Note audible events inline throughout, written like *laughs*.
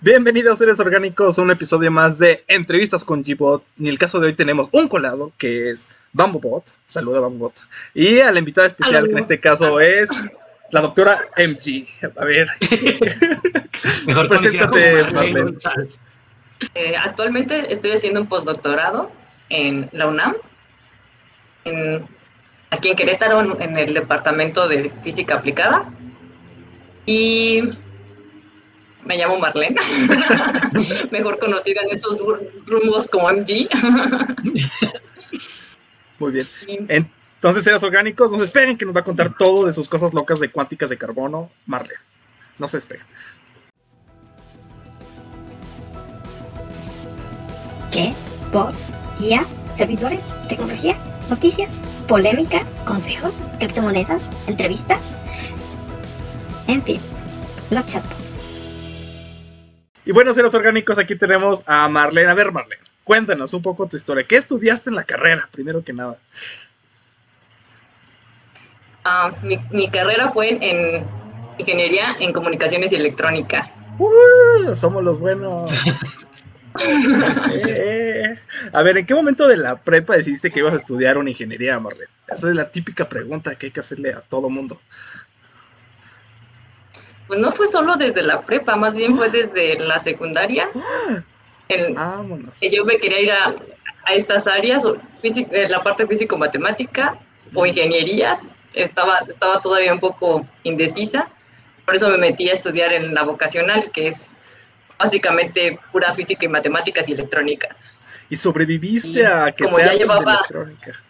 Bienvenidos seres orgánicos a un episodio más de Entrevistas con G-Bot. En el caso de hoy tenemos un colado que es BamboBot. Saluda BamboBot. Y a la invitada especial que en este caso es la doctora MG. A ver. *laughs* Mejor Preséntate, Marlene. Eh, actualmente estoy haciendo un postdoctorado en la UNAM, en- aquí en Querétaro, en el departamento de física aplicada. Y me llamo Marlene, *laughs* mejor conocida en estos ru- rumbos como MG. *laughs* Muy bien. Entonces, seres orgánicos, no se esperen que nos va a contar todo de sus cosas locas de cuánticas de carbono, Marlene. No se esperen. ¿Qué? Bots, IA, servidores, tecnología, noticias, polémica, consejos, criptomonedas, entrevistas. En fin, los chatbots. Y bueno, seres orgánicos, aquí tenemos a Marlene. A ver, Marlene, cuéntanos un poco tu historia. ¿Qué estudiaste en la carrera, primero que nada? ah, mi, mi carrera fue en, en ingeniería en comunicaciones y electrónica. ¡Uh! somos los buenos. *laughs* Eh, A ver, ¿en qué momento de la prepa decidiste que ibas a estudiar una ingeniería, Marlene? Esa es la típica pregunta que hay que hacerle a todo mundo. Pues no fue solo desde la prepa, más bien fue desde la secundaria. En- Vámonos. que yo me quería ir a, a estas áreas, o físic- eh, la parte físico-matemática o ingenierías. Estaba, estaba todavía un poco indecisa, por eso me metí a estudiar en la vocacional, que es básicamente pura física y matemáticas y electrónica. Y sobreviviste Y a que como te ya de llevaba- electrónica.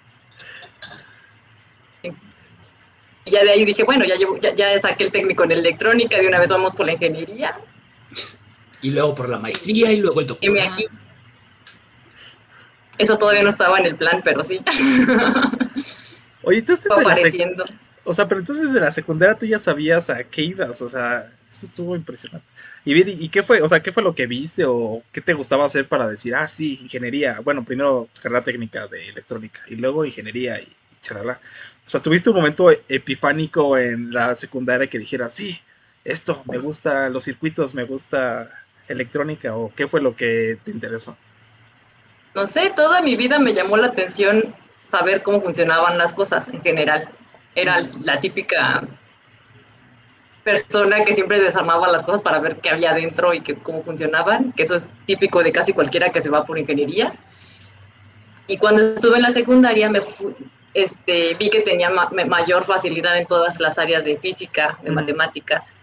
Y ya de ahí dije, bueno, ya, llevo, ya, ya saqué el técnico en electrónica, de una vez vamos por la ingeniería. Y luego por la maestría y luego el doctorado. aquí. Eso todavía no estaba en el plan, pero sí, *laughs* Oye, tú apareciendo. o sea, pero entonces desde la secundaria tú ya sabías a qué ibas, o sea, eso estuvo impresionante. Y, ¿y qué fue, o sea, qué fue lo que viste o qué te gustaba hacer para decir, ah, sí, ingeniería, bueno, primero carrera técnica de electrónica y luego ingeniería y charala. O sea, ¿tuviste un momento epifánico en la secundaria que dijeras, sí, esto, me gusta los circuitos, me gusta electrónica o qué fue lo que te interesó? No sé, toda mi vida me llamó la atención saber cómo funcionaban las cosas en general. Era la típica persona que siempre desarmaba las cosas para ver qué había dentro y que, cómo funcionaban, que eso es típico de casi cualquiera que se va por ingenierías. Y cuando estuve en la secundaria me fu- este, vi que tenía ma- mayor facilidad en todas las áreas de física, de matemáticas.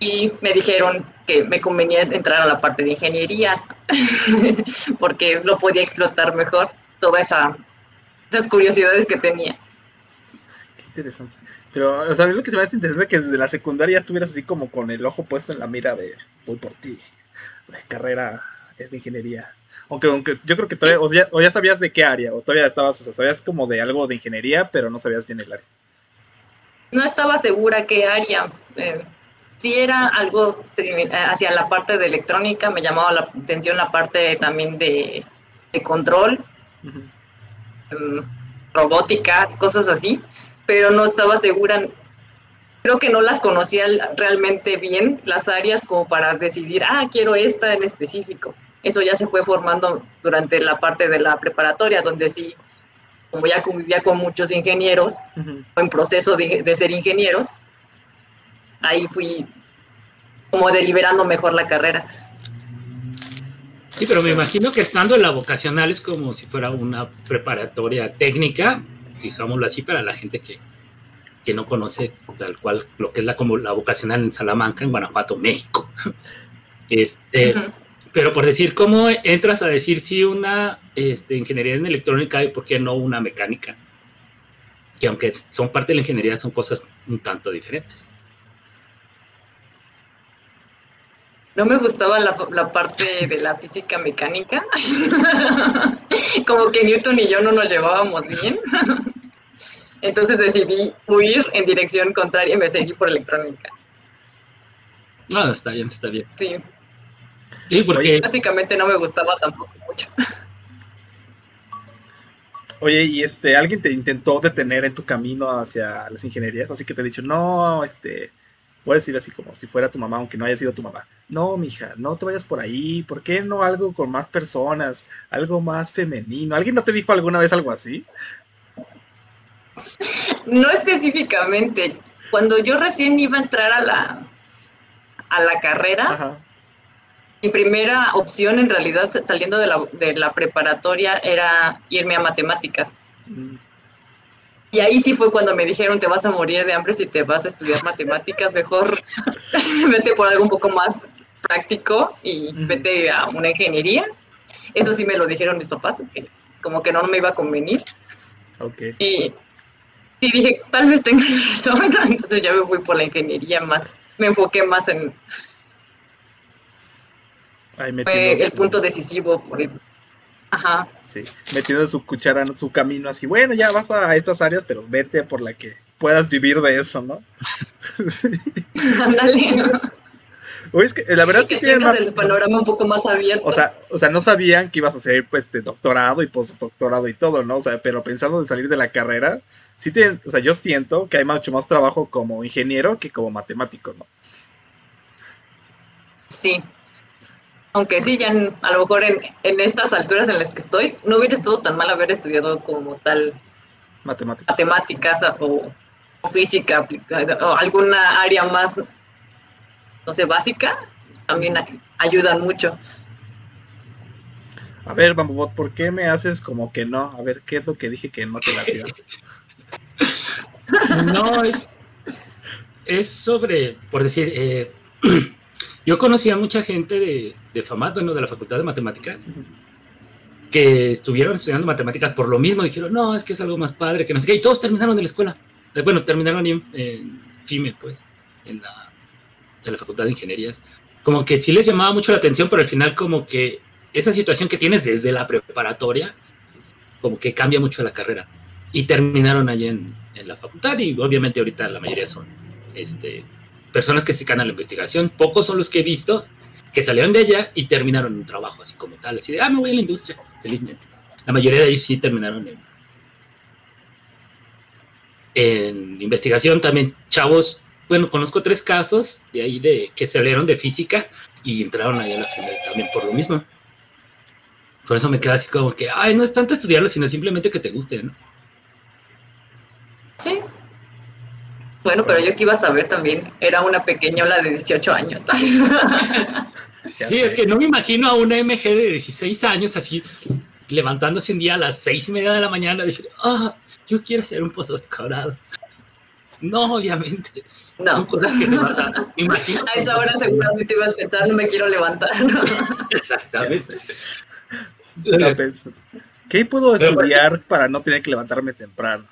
Y me dijeron que me convenía entrar a la parte de ingeniería, *laughs* porque lo podía explotar mejor, todas esa, esas curiosidades que tenía. Qué interesante. Pero, o sea, a mí lo que se me hace interesante es que desde la secundaria estuvieras así como con el ojo puesto en la mira de voy por ti, la carrera de ingeniería. Aunque, aunque yo creo que todavía, o ya, o ya sabías de qué área, o todavía estabas, o sea, sabías como de algo de ingeniería, pero no sabías bien el área. No estaba segura qué área. eh, si era algo eh, hacia la parte de electrónica, me llamaba la atención la parte también de, de control, em, robótica, cosas así, pero no estaba segura. Creo que no las conocía realmente bien las áreas como para decidir, ah, quiero esta en específico. Eso ya se fue formando durante la parte de la preparatoria, donde sí, como ya convivía con muchos ingenieros, o en proceso de, de ser ingenieros, ahí fui como deliberando mejor la carrera. Sí, pero me imagino que estando en la vocacional es como si fuera una preparatoria técnica, digámoslo así, para la gente que, que no conoce tal cual lo que es la, como la vocacional en Salamanca, en Guanajuato, México. *laughs* Este. Pero por decir, ¿cómo entras a decir si una este, ingeniería en electrónica y por qué no una mecánica? Que aunque son parte de la ingeniería, son cosas un tanto diferentes. No me gustaba la, la parte de la física mecánica. *laughs* Como que Newton y yo no nos llevábamos bien. *laughs* Entonces decidí huir en dirección contraria y me seguí por electrónica. No, está bien, está bien. Sí, Sí, porque básicamente no me gustaba tampoco mucho. Oye, y este, alguien te intentó detener en tu camino hacia las ingenierías, así que te he dicho, no, este, voy a decir así como si fuera tu mamá, aunque no haya sido tu mamá. No, mija, no te vayas por ahí. ¿Por qué no algo con más personas? Algo más femenino. ¿Alguien no te dijo alguna vez algo así? No específicamente. Cuando yo recién iba a entrar a la, a la carrera, Ajá. Mi primera opción en realidad saliendo de la, de la preparatoria era irme a matemáticas. Mm, Y ahí sí fue cuando me dijeron, te vas a morir de hambre si te vas a estudiar matemáticas, mejor *laughs* vete por algo un poco más práctico y vete a una ingeniería. Eso sí me lo dijeron mis papás, que como que no me iba a convenir. Y, y dije, tal vez tenga *laughs* razón, *laughs* entonces ya me fui por la ingeniería más, me enfoqué más en Ahí fue el punto decisivo. Por el- Ajá, Sí, metiendo su cuchara en su camino así, bueno, ya vas a estas áreas, pero vete por la que puedas vivir de eso, ¿no? *laughs* ándale. *laughs* Es que eh, la verdad sí que tienen tengas más... el panorama un poco más abierto. O sea, o sea, no sabían que ibas a hacer pues de doctorado y postdoctorado y todo, ¿no? O sea, pero pensando en salir de la carrera, sí tienen, o sea, yo siento que hay mucho más trabajo como ingeniero que como matemático, ¿no? Sí. Aunque sí, ya en- a lo mejor en, en estas alturas en las que estoy, no hubiera estado tan mal haber estudiado como tal Matemáticos. matemáticas o, o física aplicada, o alguna área más, no sé, básica, también ayudan mucho. A ver, Bambobot, ¿por qué me haces como que no? A ver, ¿qué es lo que dije que no te latía? *laughs* No, es, es sobre, por decir, eh, *clears throat* yo conocí a mucha gente de, de FAMAT, bueno, de la Facultad de Matemáticas, que estuvieron estudiando matemáticas por lo mismo, dijeron, no, es que es algo más padre, que no sé qué, y todos terminaron de la escuela. Eh, Bueno, terminaron en, en FIME, pues, en la, en la Facultad de Ingenierías. Como que sí les llamaba mucho la atención, pero al final como que esa situación que tienes desde la preparatoria, como que cambia mucho la carrera. Y terminaron allí en, en la facultad y obviamente ahorita la mayoría son este, personas que se dedican a la investigación. Pocos son los que he visto que salieron de allá y terminaron un trabajo así como tal, así de, ah, me voy a la industria, felizmente. La mayoría de ellos sí terminaron en, en investigación. También chavos, bueno, conozco tres casos de ahí de que salieron de física y entraron ahí a la final también por lo mismo. Por eso me queda así como que, ay, no es tanto estudiarlo, sino simplemente que te guste, ¿no? Sí. Bueno, pero yo que iba a saber también, era una pequeñola de 18 años. *laughs* Sí, es que no me imagino a una MG de 16 años así levantándose un día a las seis y media de la mañana y decir, ah, yo quiero hacer un postdoctorado. No, obviamente. Son No, cosas que se van a dar. Me imagino. *laughs* a esa hora seguramente ibas a pensar, no me quiero levantar. *laughs* Exactamente. ¿Qué puedo Pero, estudiar para no tener que levantarme temprano?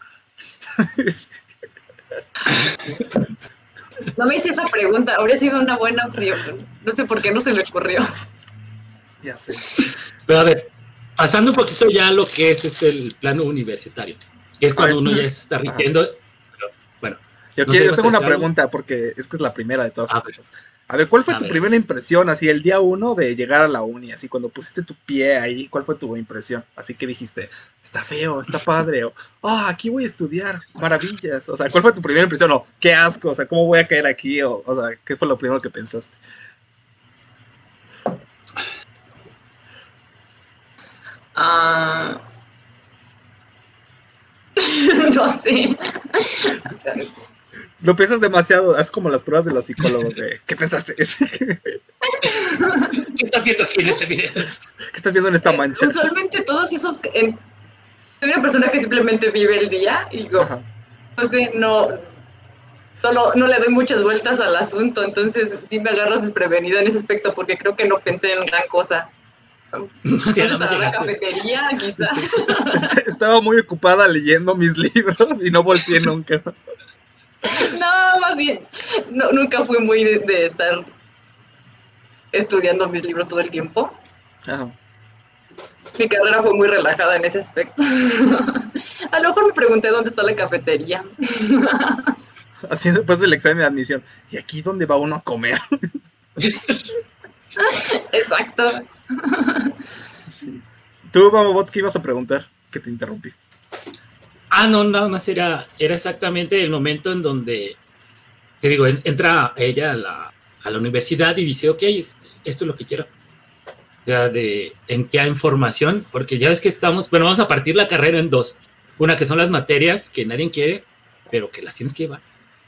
No me hice esa pregunta, habría sido una buena opción. No sé por qué no se me ocurrió. ya sé. Pero a ver, pasando un poquito ya a lo que es este el plano universitario, que es cuando uno ya se está rigiendo. Pero, bueno, Yo, No quiero- yo ¿vas a tengo una algo? pregunta porque es que es la primera de todas A las ver. cosas. A ver, ¿cuál fue A tu ver. primera impresión así el día uno de llegar a la uni? Así cuando pusiste tu pie ahí, ¿cuál fue tu impresión? Así que dijiste, está feo, está padre, o ah, aquí voy a estudiar, maravillas. O sea, ¿cuál fue tu primera impresión? O qué asco, o sea, ¿cómo voy a caer aquí? O, o sea, ¿qué fue lo primero que pensaste? Ah, *laughs* no sé. Lo piensas demasiado, es como las pruebas de los psicólogos de, ¿qué pensaste? ¿Qué *laughs* ¿qué estás viendo aquí en este video? estás viendo en esta mancha? Usualmente todos esos... en- soy una persona que simplemente vive el día y digo, Ajá. no sé, no, solo, no le doy muchas vueltas al asunto, entonces sí me agarras desprevenida en ese aspecto porque creo que no pensé en gran cosa. Ya ¿Dónde nada más estará la cafetería? Quizás. *laughs* Estaba muy ocupada leyendo mis libros y no volteé nunca. *laughs* No, más bien, no, nunca fui muy de, de estar estudiando mis libros todo el tiempo. Mi carrera fue muy relajada en ese aspecto. *laughs* A lo mejor me pregunté dónde está la cafetería. *laughs* Así después del examen de admisión. ¿Y aquí dónde va uno a comer? Exacto. Sí. Tú, Bababot, ¿qué ibas a preguntar? Que te interrumpí. Ah, no, nada más era, era exactamente el momento en donde te digo, entra ella a la, a la universidad y dice, ok, este, esto es lo que quiero. Ya de en qué información, porque ya ves que estamos, bueno, vamos a partir la carrera en dos. Una que son las materias que nadie quiere, pero que las tienes que llevar.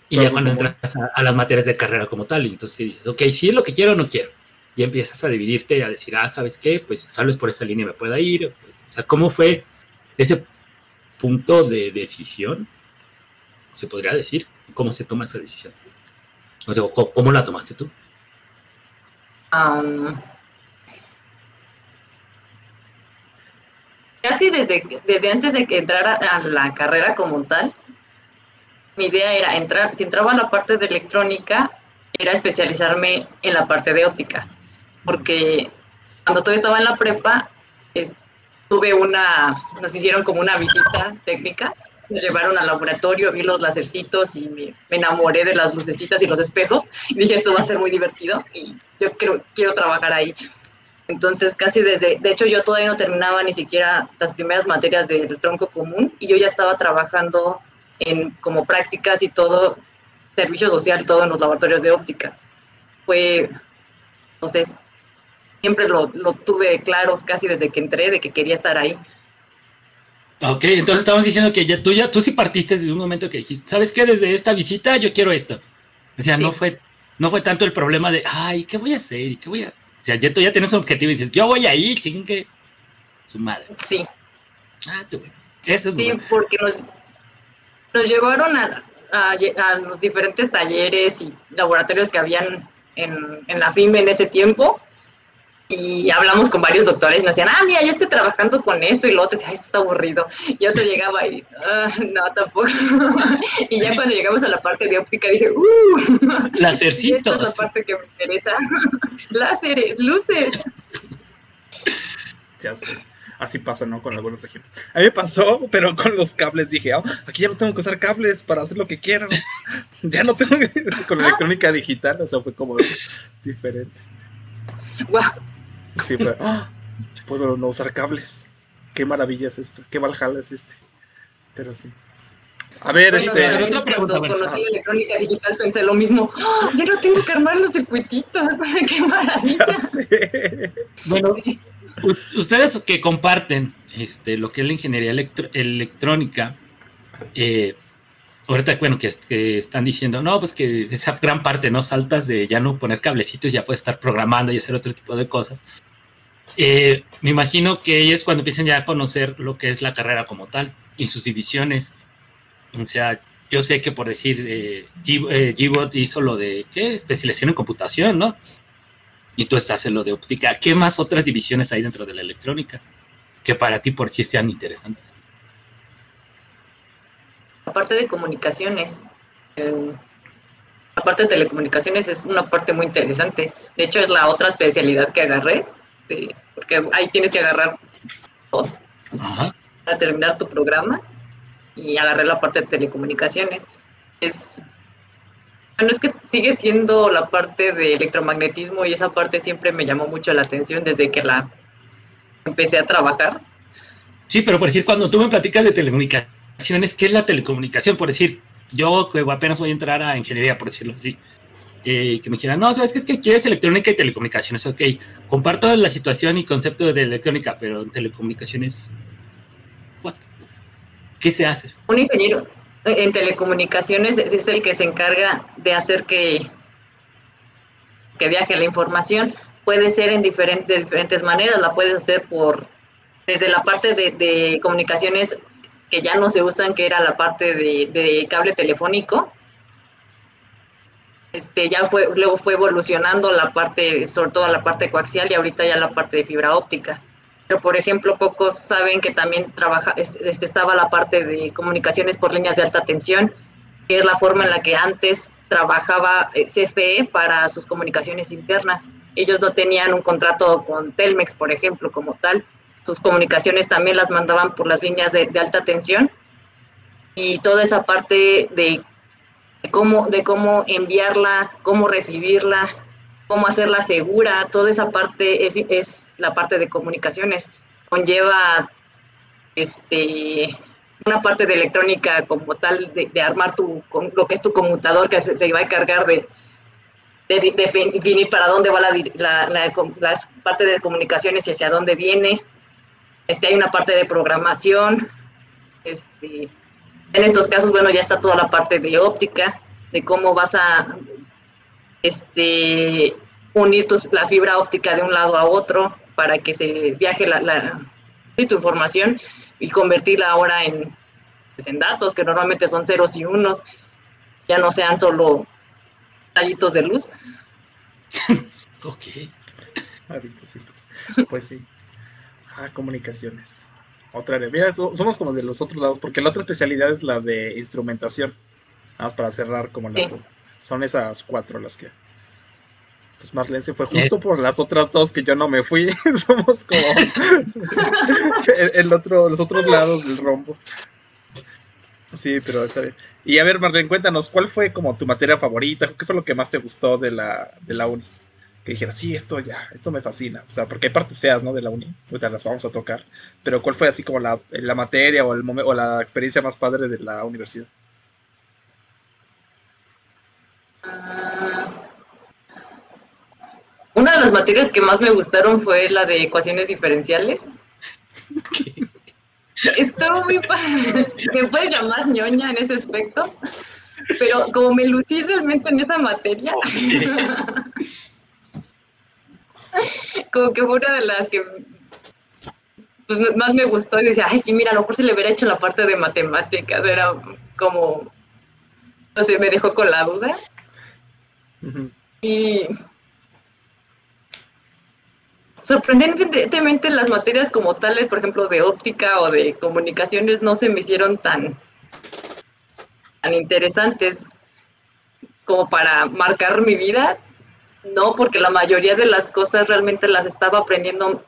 Y ya cuando entras a, las materias de carrera como tal, entonces dices, ok, si es lo que quiero o no quiero. Y empiezas a dividirte y a decir, ah, ¿sabes qué? Pues tal vez por esa línea me pueda ir. O sea, ¿cómo fue ese punto de decisión? Se podría decir, ¿cómo se toma esa decisión? O sea, ¿cómo, la tomaste tú? casi desde, desde antes de que entrara a la carrera como tal, mi idea era entrar, si entraba a la parte de electrónica, era especializarme en la parte de óptica, porque cuando todavía estaba en la prepa, tuve una, nos hicieron como una visita técnica, nos llevaron al laboratorio, vi los lacercitos y me, enamoré de las lucecitas y los espejos, y dije, esto va a ser muy divertido, y yo quiero, quiero trabajar ahí. Entonces, casi desde, de hecho, yo todavía no terminaba ni siquiera las primeras materias del tronco común, y yo ya estaba trabajando en como prácticas y todo, servicio social, todo en los laboratorios de óptica. Fue, entonces, siempre lo, lo tuve claro casi desde que entré, de que quería estar ahí. Ok, entonces estamos diciendo que ya tú, ya, tú sí partiste desde un momento que dijiste, ¿sabes qué? Desde esta visita yo quiero esto. O sea, no, fue, no fue tanto el problema de, ay, ¿qué voy a hacer? ¿Y qué voy a...? O sea, ya tú ya tienes un objetivo y dices, yo voy ahí, chingue su madre. Sí. Ah, tú, eso es Sí, porque nos, nos llevaron a, a, los diferentes talleres y laboratorios que habían en, en la FIME en ese tiempo y hablamos con varios doctores y nos decían, ah, mira, yo estoy trabajando con esto y lo otro, decía, esto está aburrido. Y otro llegaba y, ah, no, tampoco. *laughs* y ya cuando llegamos a la parte de óptica dije, uh, *laughs* lásercitos. Esta es la parte que me interesa. *laughs* Láseres, luces. Ya sé así pasa, ¿no? Con algunos ejemplos. A mí me pasó, pero con los cables dije, oh, aquí ya no tengo que usar cables para hacer lo que quiero. ya no tengo que... con electrónica digital, o sea, fue como diferente. Wow. Sí, fue, oh, puedo no usar cables. Qué maravilla es esto, qué valhalla es este. Pero sí. A ver, este. cuando conocí la electrónica digital pensé lo mismo. ¡Oh, ya no tengo que armar los circuititos. *laughs* ¡Qué maravilla! Bueno, ustedes que comparten este, lo que es la ingeniería electrónica, eh, ahorita, bueno, que, están diciendo, no, pues que esa gran parte, ¿no? Saltas de ya no poner cablecitos, ya puedes estar programando y hacer otro tipo de cosas. Eh, me imagino que ellos cuando empiecen ya a conocer lo que es la carrera como tal y sus divisiones, o sea, yo sé que por decir, eh, eh hizo lo de, ¿qué? Especialización en computación, ¿no? y tú estás en lo de óptica. ¿Qué más otras divisiones hay dentro de la electrónica que para ti por sí sean interesantes? Aparte de comunicaciones, eh, la parte de telecomunicaciones es una parte muy interesante. De hecho, es la otra especialidad que agarré, porque ahí tienes que agarrar dos para terminar tu programa y agarré la parte de telecomunicaciones. Es bueno, es que sigue siendo la parte de electromagnetismo y esa parte siempre me llamó mucho la atención desde que la empecé a trabajar. Sí, pero por decir, cuando tú me platicas de telecomunicaciones, ¿qué es la telecomunicación? Por decir, yo que apenas voy a entrar a ingeniería, por decirlo así, eh, que me dijeran, no, sabes que es que quieres electrónica y telecomunicaciones, ok, comparto la situación y concepto de electrónica, pero en telecomunicaciones, ¿qué se hace? Un ingeniero, en telecomunicaciones es el que se encarga de hacer que, que viaje la información. Puede ser en diferentes, diferentes maneras, la puedes hacer por desde la parte de, comunicaciones que ya no se usan, que era la parte de, cable telefónico. Este, ya fue, luego fue evolucionando la parte, sobre todo la parte coaxial y ahorita ya la parte de fibra óptica pero por ejemplo pocos saben que también trabaja, este, estaba la parte de comunicaciones por líneas de alta tensión, que es la forma en la que antes trabajaba eh, CFE para sus comunicaciones internas. Ellos no tenían un contrato con Telmex, por ejemplo, como tal. Sus comunicaciones también las mandaban por las líneas de, alta tensión. Y toda esa parte de, cómo, de cómo enviarla, cómo recibirla, cómo hacerla segura, toda esa parte es, es la parte de comunicaciones. Conlleva este, una parte de electrónica como tal, de, armar tu, lo que es tu computador, que se, se va a encargar de, de, definir para dónde va la, la, parte de comunicaciones y hacia dónde viene. Este, hay una parte de programación. Este, en estos casos, bueno, ya está toda la parte de óptica, de cómo vas a este, unir la fibra óptica de un lado a otro para que se viaje la, la tu información y convertirla ahora en, pues, en datos que normalmente son ceros y unos, ya no sean solo rayitos de luz. *laughs* ok. Rayitos de luz. *laughs* Pues sí. Ah, comunicaciones. Otra área. Mira, somos como de los otros lados, porque la otra especialidad es la de instrumentación. Nada más para cerrar como la Son esas cuatro las que. Entonces Marlene se fue justo por las otras dos que yo no me fui. *laughs* Somos como el, otro, los otros lados del rombo. Sí, pero está bien. Y a ver, Marlene, cuéntanos, ¿cuál fue como tu materia favorita? ¿Qué fue lo que más te gustó de la, de la uni? Que dijeras, sí, esto ya, esto me fascina. O sea, porque hay partes feas, ¿no? De la uni. Ahorita las vamos a tocar. Pero ¿cuál fue así como la, la materia o, el o la experiencia más padre de la universidad? Una de las materias que más me gustaron fue la de ecuaciones diferenciales. Estuvo muy padre. Me puedes llamar ñoña en ese aspecto. Pero como me lucí realmente en esa materia, como que fue una de las que pues, más me gustó y decía, ay, sí, mira, a lo mejor se le hubiera hecho la parte de matemáticas. Era como, no sé, me dejó con la duda. Y sorprendentemente las materias como tales, por ejemplo, de óptica o de comunicaciones, no se me hicieron tan, tan interesantes como para marcar mi vida. No, porque la mayoría de las cosas realmente las estaba aprendiendo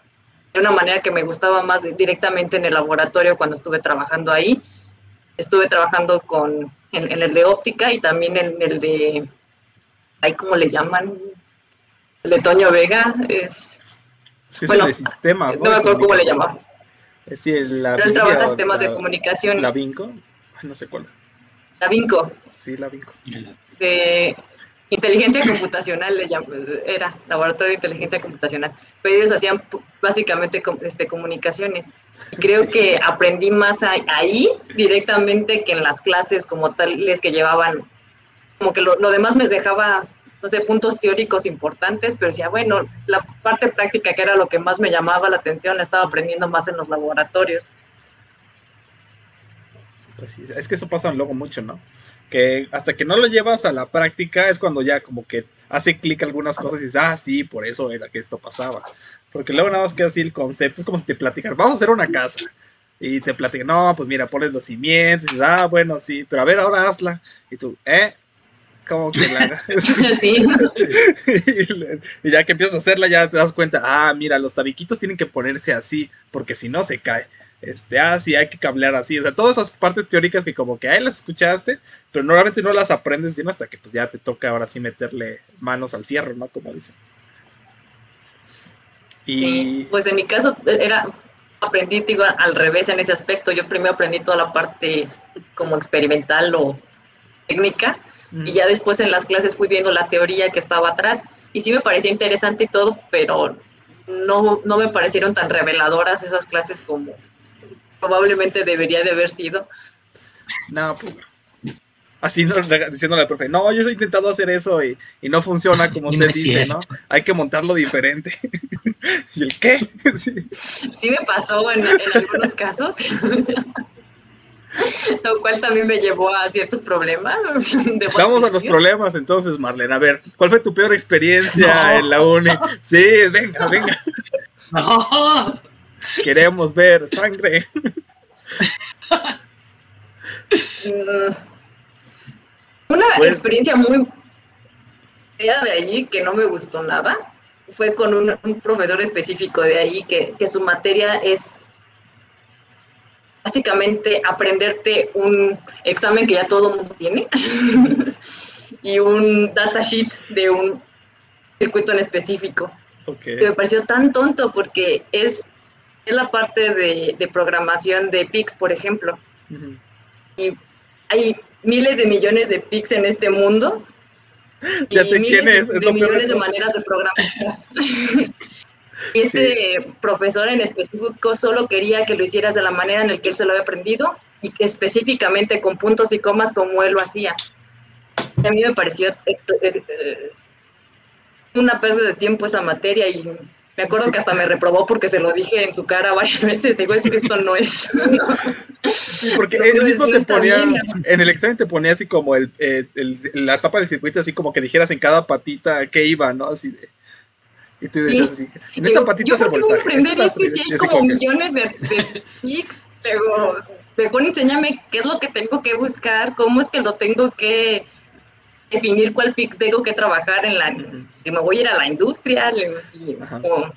de una manera que me gustaba más directamente en el laboratorio cuando estuve trabajando ahí. Estuve trabajando con, en, el de óptica y también en el de, ahí cómo le llaman, el de Toño Vega, es Sí, bueno, de sistemas, ¿no? No me acuerdo cómo le llamaba. Es decir, la Pero él trabaja sistemas de comunicación. ¿La Vinco? No sé cuál. La Vinco. Sí, la Vinco. De inteligencia computacional le era, laboratorio de inteligencia computacional. Pero ellos hacían básicamente este, comunicaciones. creo que aprendí más ahí directamente que en las clases como tales que llevaban, como que lo demás me dejaba no sé, puntos teóricos importantes, pero decía, bueno, la parte práctica, que era lo que más me llamaba la atención, la estaba aprendiendo más en los laboratorios. Pues sí, es que eso pasa luego mucho, ¿no? Que hasta que no lo llevas a la práctica es cuando ya como que hace clic algunas cosas y dices, ah, sí, por eso era que esto pasaba. Porque luego nada más queda así el concepto, es como si te platican, vamos a hacer una casa. Y te platican, no, pues mira, pones los cimientos, y dices, ah, bueno, sí, pero a ver, ahora hazla. Y tú, eh, como que la *laughs* sí. *laughs* y, ya que empiezas a hacerla ya te das cuenta, ah, mira, los tabiquitos tienen que ponerse así, porque si no se cae. Este, ah, sí, hay que cablear así. O sea, todas esas partes teóricas que como que ahí las escuchaste, pero normalmente no las aprendes bien hasta que pues ya te toca ahora sí meterle manos al fierro, ¿no? Como dicen. Y... Sí, pues en mi caso era, aprendí digo, al revés en ese aspecto. Yo primero aprendí toda la parte como experimental o técnica y ya después en las clases fui viendo la teoría que estaba atrás y sí me parecía interesante y todo, pero no, no me parecieron tan reveladoras esas clases como probablemente debería de haber sido. No, pues, así no, diciéndole al profe, no, yo he intentado hacer eso y, y no funciona como usted dice, ¿no? Hay que montarlo diferente. *laughs* ¿Y el qué? *laughs* sí. sí me pasó en, en algunos casos. *laughs* Lo cual también me llevó a ciertos problemas. Vamos a los problemas entonces, Marlene. A ver, ¿cuál fue tu peor experiencia en la uni? Sí, venga, venga. No. Queremos ver sangre. *laughs* Una pues- experiencia muy de allí que no me gustó nada fue con un, un profesor específico de allí que, que su materia es básicamente aprenderte un examen que ya todo el mundo tiene *laughs* y un datasheet de un circuito en específico. Que me pareció tan tonto porque es, es la parte de, programación de PIX, por ejemplo. Ujú. y hay miles de millones de pics en este mundo. *laughs* Ya y sé miles quién es, de, es de lo peor de millones de todo. maneras de programarlas. *laughs* y este profesor en específico solo quería que lo hicieras de la manera en la que él se lo había aprendido y que específicamente con puntos y comas como él lo hacía. A mí me pareció eh, eh, una pérdida de tiempo esa materia y me acuerdo Sí. que hasta me reprobó porque se lo dije en su cara varias *laughs* veces. Digo, es que esto no es. Sí, porque *laughs* No, él mismo no te ponía, bien. en el examen te ponía así como el, eh, el- la etapa del circuito, así como que dijeras en cada patita que iba, ¿no? Así de, y tú decías así, en esta patita yo el voy a voltaje. aprender es si el- hay como que- millones de, de pics. Luego, mejor enséñame qué es lo que tengo que buscar, cómo es que lo tengo que definir cuál pic tengo que trabajar en la, si me voy a ir a la industria, si- o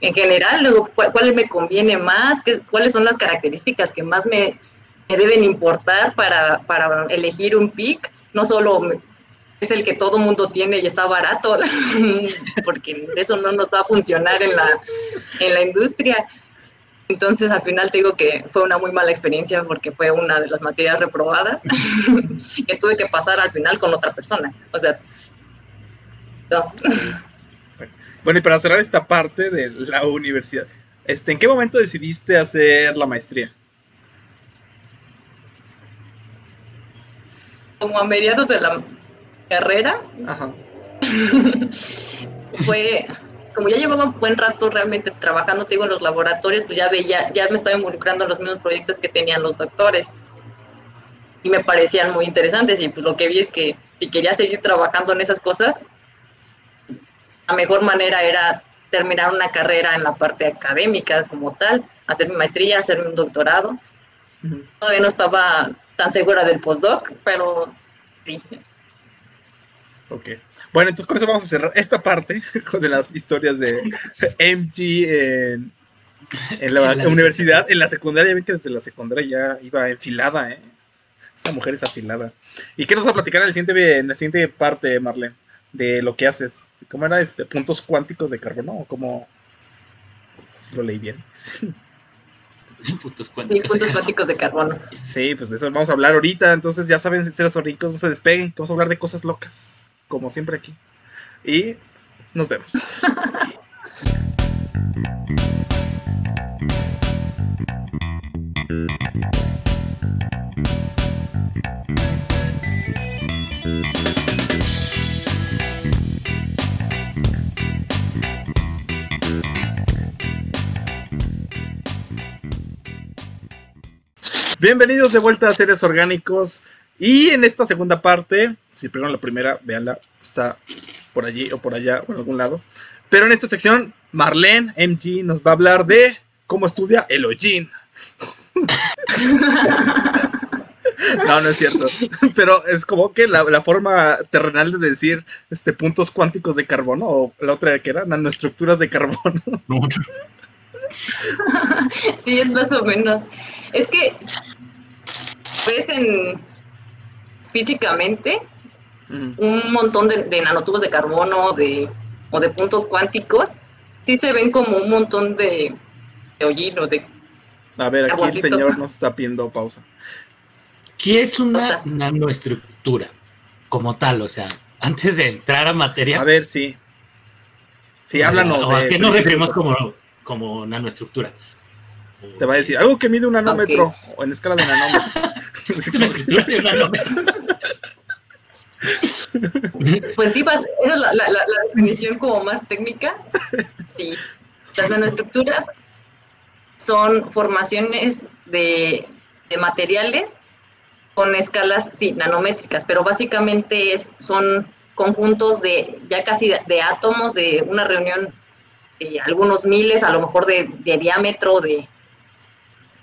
en general, luego cuál, cuál me conviene más, qué, cuáles son las características que más me, me deben importar para, para elegir un pic, no solo es el que todo mundo tiene y está barato, *laughs* porque eso no nos va a funcionar en la, en la industria. Entonces, al final te digo que fue una muy mala experiencia porque fue una de las materias reprobadas *laughs* que tuve que pasar al final con otra persona. O sea, no. Bueno, y para cerrar esta parte de la universidad, este, ¿en qué momento decidiste hacer la maestría? como a mediados de la carrera, Ajá. *laughs* fue, como ya llevaba un buen rato realmente trabajando, te digo, en los laboratorios, pues ya veía, ya me estaba involucrando en los mismos proyectos que tenían los doctores. Y me parecían muy interesantes y pues lo que vi es que si quería seguir trabajando en esas cosas, la mejor manera era terminar una carrera en la parte académica como tal, hacer mi maestría, hacer un doctorado. Todavía no estaba tan segura del postdoc, pero sí, Ok. Bueno, entonces con eso vamos a cerrar esta parte *laughs* de las historias de MG en, en la *laughs* En la universidad. En la secundaria, ven que desde la secundaria ya iba enfilada, ¿eh? Esta mujer es afilada. ¿Y qué nos va a platicar en, el siguiente, en la siguiente parte, Marlene? De lo que haces. ¿Cómo era? Este, ¿Puntos cuánticos de carbono? ¿O cómo? Si lo leí bien. *laughs* Puntos cuánticos. puntos cuánticos de carbono. Sí, pues de eso vamos a hablar ahorita. Entonces ya saben, seres ricos, no se despeguen. que Vamos a hablar de cosas locas, como siempre aquí. Y nos vemos. Bienvenidos de vuelta a Seres Orgánicos. Y en esta segunda parte, si primero la primera, véanla, está por allí o por allá o en algún lado. Pero en esta sección, Marlene MG nos va a hablar de cómo estudia el hollín. *laughs* No, no es cierto. Pero es como que la, la forma terrenal de decir este, puntos cuánticos de carbono, o la otra que era nanoestructuras de carbono. No, no. *laughs* Sí, es más o menos. Es que ves en físicamente Ujú. un montón de, de nanotubos de carbono de, o de puntos cuánticos, sí se ven como un montón de, de hollín o de... A ver, aquí el señor nos *laughs* está pidiendo pausa. ¿Qué es O una sea- nanoestructura? Como tal, o sea, antes de entrar a materia. A ver, sí. Sí, háblanos. ¿o ¿A de qué nos referimos como, como nanoestructura? Te va a decir algo que mide un nanómetro o en escala de nanómetro. *laughs* Es una estructura de un nanómetro. *laughs* Pues sí, esa es la, definición como más técnica. Sí, las nanoestructuras son formaciones de, materiales con escalas, sí, nanométricas, pero básicamente son conjuntos de ya casi de, átomos de una reunión de algunos miles, a lo mejor de, diámetro, de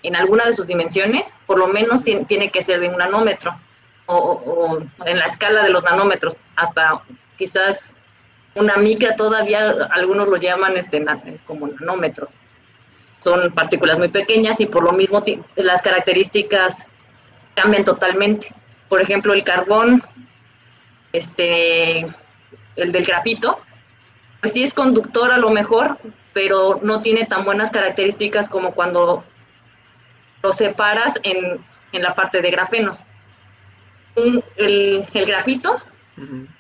en alguna de sus dimensiones, por lo menos tiene que ser de un nanómetro o, en la escala de los nanómetros, hasta quizás una micra todavía, algunos lo llaman este, na- como nanómetros. Son partículas muy pequeñas y por lo mismo las características cambian totalmente. Por ejemplo, el carbón, este, el del grafito, pues sí es conductor a lo mejor, pero no tiene tan buenas características como cuando lo separas en en la parte de grafenos. El, grafito,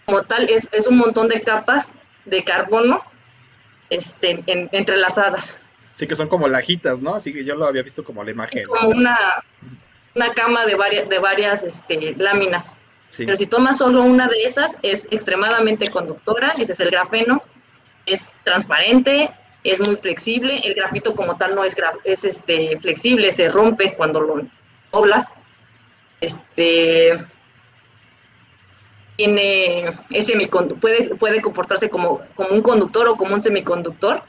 como tal, es, es, un montón de capas de carbono este, entrelazadas. Sí, que son como lajitas, ¿no? Así que yo lo había visto como la imagen. Como una, una cama de varias, de varias este, láminas. Pero si tomas solo una de esas, es extremadamente conductora, ese es el grafeno, es transparente, es muy flexible, el grafito como tal no es, es este, flexible, se rompe cuando lo doblas. Este, tiene, puede, puede comportarse como, como un conductor o como un semiconductor,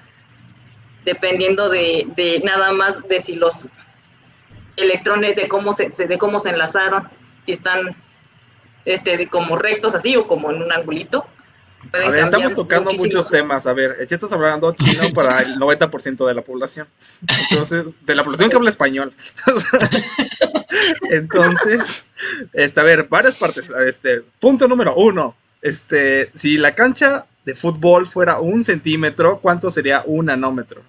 dependiendo de, de nada más de si los electrones de cómo se, de cómo se enlazaron, si están este, como rectos así o como en un angulito. A ver, estamos tocando muchos temas. A ver, ya estás hablando chino para el *laughs* 90% de la población. Entonces, de la población que habla español. *laughs* Entonces, este, a ver, varias partes. Este, punto número uno. Este, si la cancha de fútbol fuera un centímetro, ¿cuánto sería un nanómetro?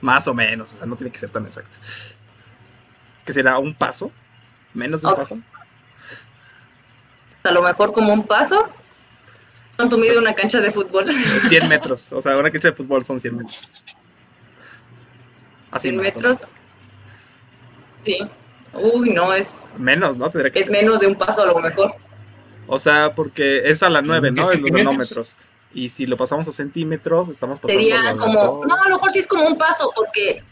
Más o menos, o sea, no tiene que ser tan exacto. ¿Qué será un paso? ¿Menos de un paso? A lo mejor como un paso. ¿Cuánto mide una cancha de fútbol? *laughs* 100 metros, o sea, una cancha de fútbol son 100 metros. Así 100 metros. Sí. Uy, no, es... Menos, ¿no? Tendría que es menos de un paso a lo mejor. O sea, porque es a la 9, ¿no? En los nanómetros. Y si lo pasamos a centímetros, estamos pasando Sería como, no, a lo mejor sí es como un paso, porque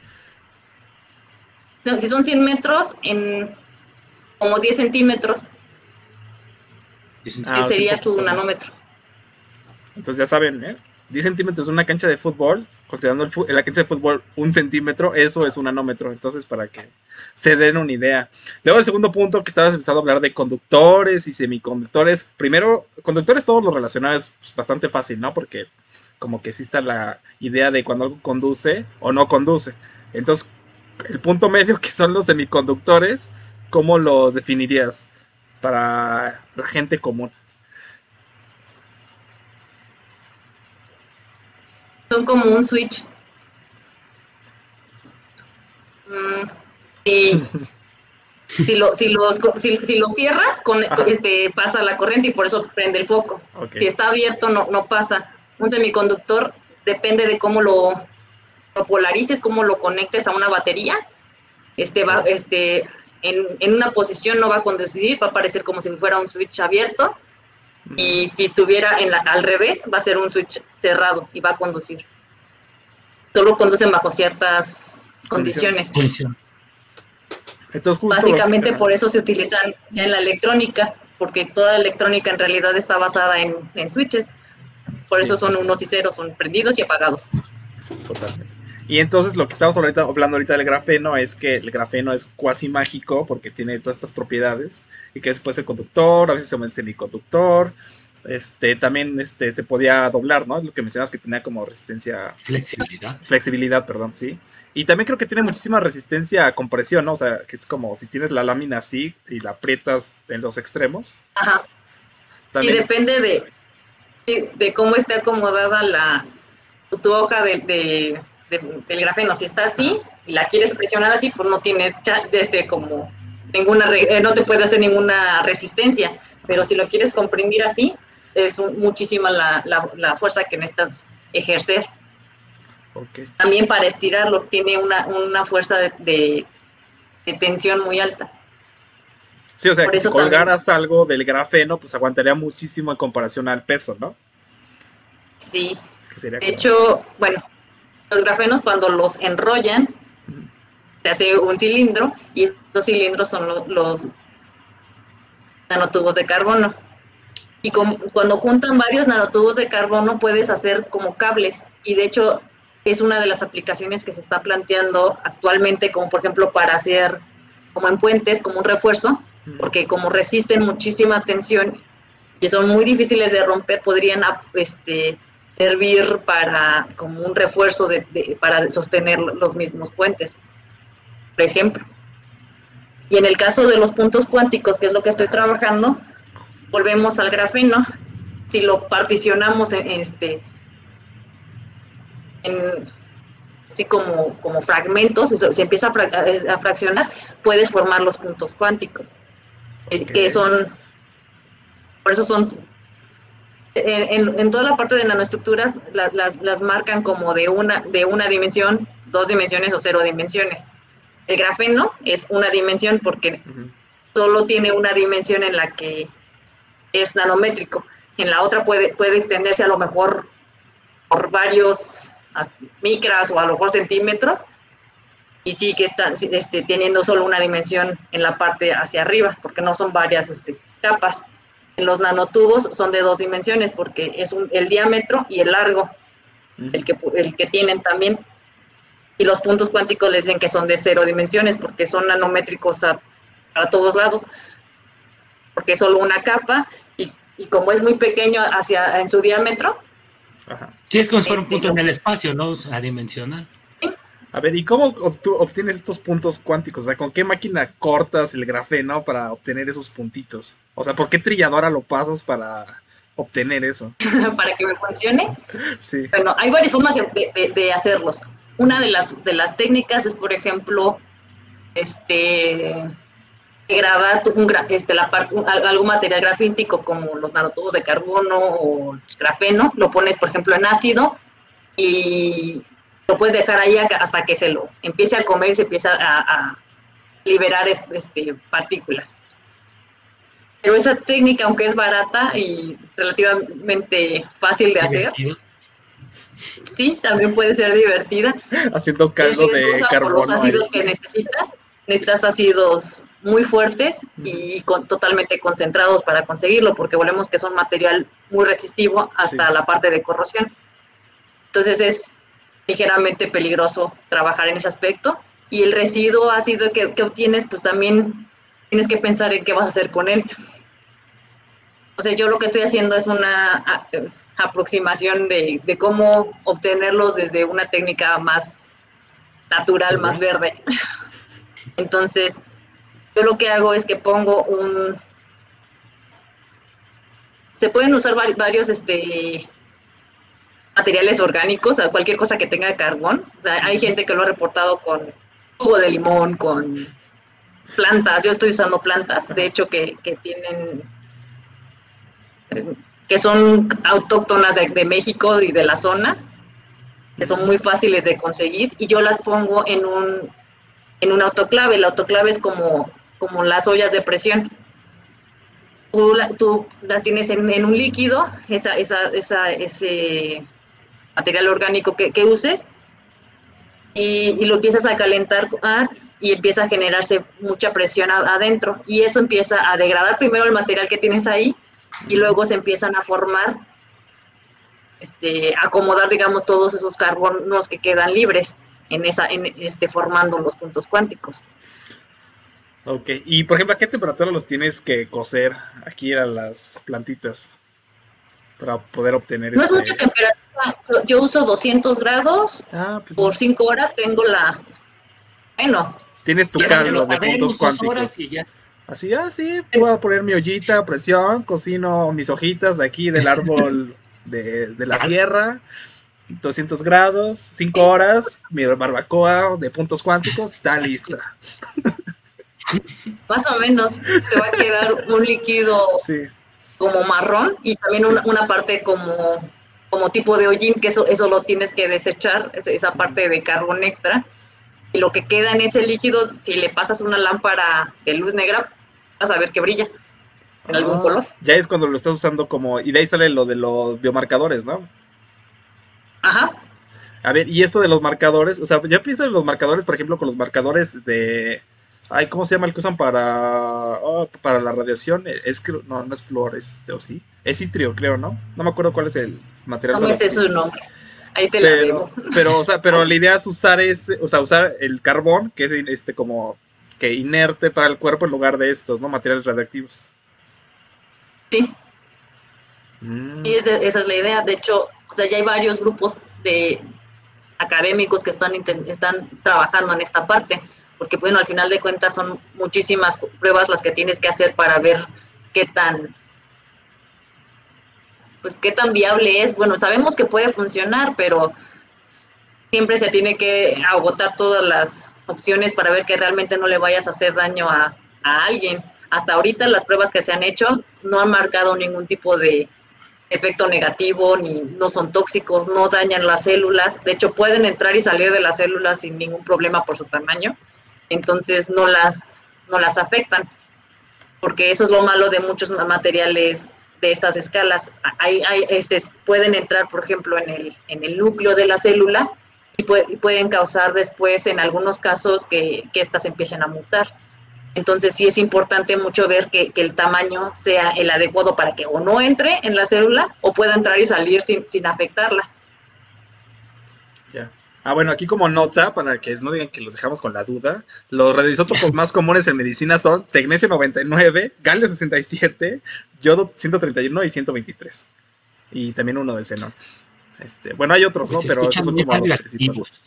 si son 100 metros, en como 10 centímetros, ah, sería tu nanómetro. Entonces ya saben, ¿eh? 10 centímetros en una cancha de fútbol, considerando el la cancha de fútbol un centímetro, eso es un nanómetro. Entonces, para que se den una idea. Luego, el segundo punto que estabas empezando a hablar de conductores y semiconductores. Primero, conductores, todos lo relacionados es bastante fácil, ¿no? Porque como que exista la idea de cuando algo conduce o no conduce. Entonces, el punto medio *laughs* que son los semiconductores, ¿cómo los definirías para la gente común? son como un switch. Mm, *laughs* si, lo, si, los, si, lo cierras, con, este, pasa la corriente y por eso prende el foco. Si está abierto, no, no pasa. Un semiconductor depende de cómo lo, polarices, cómo lo conectes a una batería. Este va, este, en, en, una posición no va a conducir, va a parecer como si fuera un switch abierto y si estuviera en la, al revés, va a ser un switch cerrado y va a conducir. Solo conducen bajo ciertas condiciones. Básicamente por eso se utilizan en la electrónica, porque toda la electrónica en realidad está basada en, switches. Por eso son unos y ceros, son prendidos y apagados. Totalmente. Y entonces lo que estamos ahorita, hablando ahorita del grafeno es que el grafeno es cuasi mágico porque tiene todas estas propiedades y que puede ser conductor, a veces se llama semiconductor, este, también este, se podía doblar, ¿no? Lo que mencionas que tenía como resistencia. Flexibilidad. Flexibilidad, perdón, sí. Y también creo que tiene muchísima resistencia a compresión, ¿no? O sea, que es como si tienes la lámina así y la aprietas en los extremos. Ajá. y depende de, de, cómo esté acomodada la, tu hoja de, del grafeno. Si está así y la quieres presionar así, pues no tiene desde como ninguna, eh, no te puede hacer ninguna resistencia. Pero si lo quieres comprimir así, es muchísima la, la, fuerza que necesitas ejercer. También para estirarlo tiene una, una fuerza de, tensión muy alta. Sí, o sea, que si colgaras algo del grafeno, pues aguantaría muchísimo en comparación al peso, ¿no? Sí. De hecho, bueno, los grafenos cuando los enrollan, se hace un cilindro y los cilindros son los, nanotubos de carbono. Y cuando juntan varios nanotubos de carbono puedes hacer como cables y de hecho es una de las aplicaciones que se está planteando actualmente como por ejemplo para hacer como en puentes, como un refuerzo, porque como resisten muchísima tensión y son muy difíciles de romper, podrían este, servir para como un refuerzo de, para sostener los mismos puentes, por ejemplo. Y en el caso de los puntos cuánticos, que es lo que estoy trabajando, volvemos al grafeno. Si lo particionamos en, este, en así como, como fragmentos, se empieza a, fraccionar, puedes formar los puntos cuánticos, eh, que son, por eso son, en, toda la parte de nanoestructuras las, marcan como de una, de una dimensión, dos dimensiones o cero dimensiones. El grafeno es una dimensión porque solo tiene una dimensión en la que es nanométrico, en la otra puede, puede extenderse a lo mejor por varios micras o a lo mejor centímetros, y sí que están este, teniendo solo una dimensión en la parte hacia arriba, porque no son varias este, capas. En los nanotubos son de dos dimensiones, porque es el diámetro y el largo, el que, el que tienen también. Y los puntos cuánticos les dicen que son de cero dimensiones, porque son nanométricos a, todos lados, porque es solo una capa, y, y como es muy pequeño hacia en su diámetro, Sí, es como si fuera un punto en el espacio, ¿no? Adimensional. A ver, ¿y cómo obtienes estos puntos cuánticos? O sea, ¿con qué máquina cortas el grafeno para obtener esos puntitos? O sea, ¿por qué trilladora lo pasas para obtener eso? *laughs* para que me funcione. *laughs* Sí. Bueno, hay varias formas de, hacerlos. Una de las, de las técnicas es, por ejemplo, este degradar un, este, la parte, algún material grafítico como los nanotubos de carbono o grafeno, lo pones, por ejemplo, en ácido y lo puedes dejar ahí hasta que se lo empiece a comer y se empieza a, liberar este, partículas. Pero esa técnica, aunque es barata y relativamente fácil de hacer, sí, también puede ser divertida. *laughs* Haciendo caldo de carbono. los ácidos que necesitas necesitas ácidos muy fuertes y totalmente concentrados para conseguirlo, porque volvemos que son material muy resistivo hasta la parte de corrosión. Entonces es ligeramente peligroso trabajar en ese aspecto. Y el residuo ácido que, obtienes, pues también tienes que pensar en qué vas a hacer con él. O sea, yo lo que estoy haciendo es una aproximación de, de cómo obtenerlos desde una técnica más natural, más verde. Entonces, yo lo que hago es que pongo un... Se pueden usar varios este, materiales orgánicos, cualquier cosa que tenga carbón. O sea, hay gente que lo ha reportado con jugo de limón, con plantas. Yo estoy usando plantas, de hecho, que, tienen que son autóctonas de, México y de la zona, que son muy fáciles de conseguir, y yo las pongo en un en un autoclave. El autoclave es como, como las ollas de presión. Tú, las tienes en, un líquido, esa, esa, esa, ese material orgánico que, uses, y, lo empiezas a calentar ah, y empieza a generarse mucha presión adentro. Y eso empieza a degradar primero el material que tienes ahí y luego se empiezan a formar, este, acomodar, digamos, todos esos carbonos que quedan libres en esa, en este, formando los puntos cuánticos. Ok, y por ejemplo, ¿a qué temperatura los tienes que cocer aquí a las plantitas para poder obtener? No es este mucha temperatura, yo uso 200 grados, ah, pues por 5 horas tengo la... Bueno. Tienes tu caldo de puntos cuánticos. Así, ah, sí, puedo poner mi ollita presión, cocino mis hojitas de aquí del árbol *laughs* de, de la sierra 200 grados, 5 horas, mi barbacoa de puntos cuánticos está lista. *laughs* Más o menos, te va a quedar un líquido como marrón y también una, parte como, como tipo de hollín, que eso, eso lo tienes que desechar, esa parte de carbón extra. Y lo que queda en ese líquido, si le pasas una lámpara de luz negra, vas a ver que brilla en algún ah, color. Ya es cuando lo estás usando como, y de ahí sale lo de los biomarcadores, ¿no? Ajá. A ver, y esto de los marcadores, o sea, yo pienso en los marcadores, por ejemplo, con los marcadores de... Ay, ¿cómo se llama el que usan para, oh, para la radiación? Es que no, no es flor, es, o sí, es citrio, creo, ¿no? No me acuerdo cuál es el material. No me sé su nombre. Ahí te pero, la digo. Pero, o sea, pero *laughs* la idea es usar ese, o sea, usar el carbón, que es este como que inerte para el cuerpo en lugar de estos, ¿no? Materiales radiactivos. Sí. Mm. Y esa es la idea. De hecho, o sea, ya hay varios grupos de académicos que están, están trabajando en esta parte, porque bueno, al final de cuentas son muchísimas pruebas las que tienes que hacer para ver qué tan pues qué tan viable es. Bueno, sabemos que puede funcionar, pero siempre se tiene que agotar todas las opciones para ver que realmente no le vayas a hacer daño a, a alguien. Hasta ahorita las pruebas que se han hecho no han marcado ningún tipo de efecto negativo, ni no son tóxicos, no dañan las células. De hecho, pueden entrar y salir de las células sin ningún problema por su tamaño. Entonces, no las, no las afectan. Porque eso es lo malo de muchos materiales de estas escalas. Hay, este, pueden entrar, por ejemplo, en el, en el núcleo de la célula y, pueden causar después, en algunos casos, que, que éstas empiecen a mutar. Entonces sí es importante mucho ver que, el tamaño sea el adecuado para que o no entre en la célula o pueda entrar y salir sin, sin afectarla. Ya. Ah, bueno, aquí como nota, para que no digan que los dejamos con la duda, los radioisótopos *laughs* más comunes en medicina son tecnesio 99, galio 67, yodo 131 y 123. Y también uno de xenón. Este, bueno, hay otros, ¿no? Pues Pero esos son como los principales.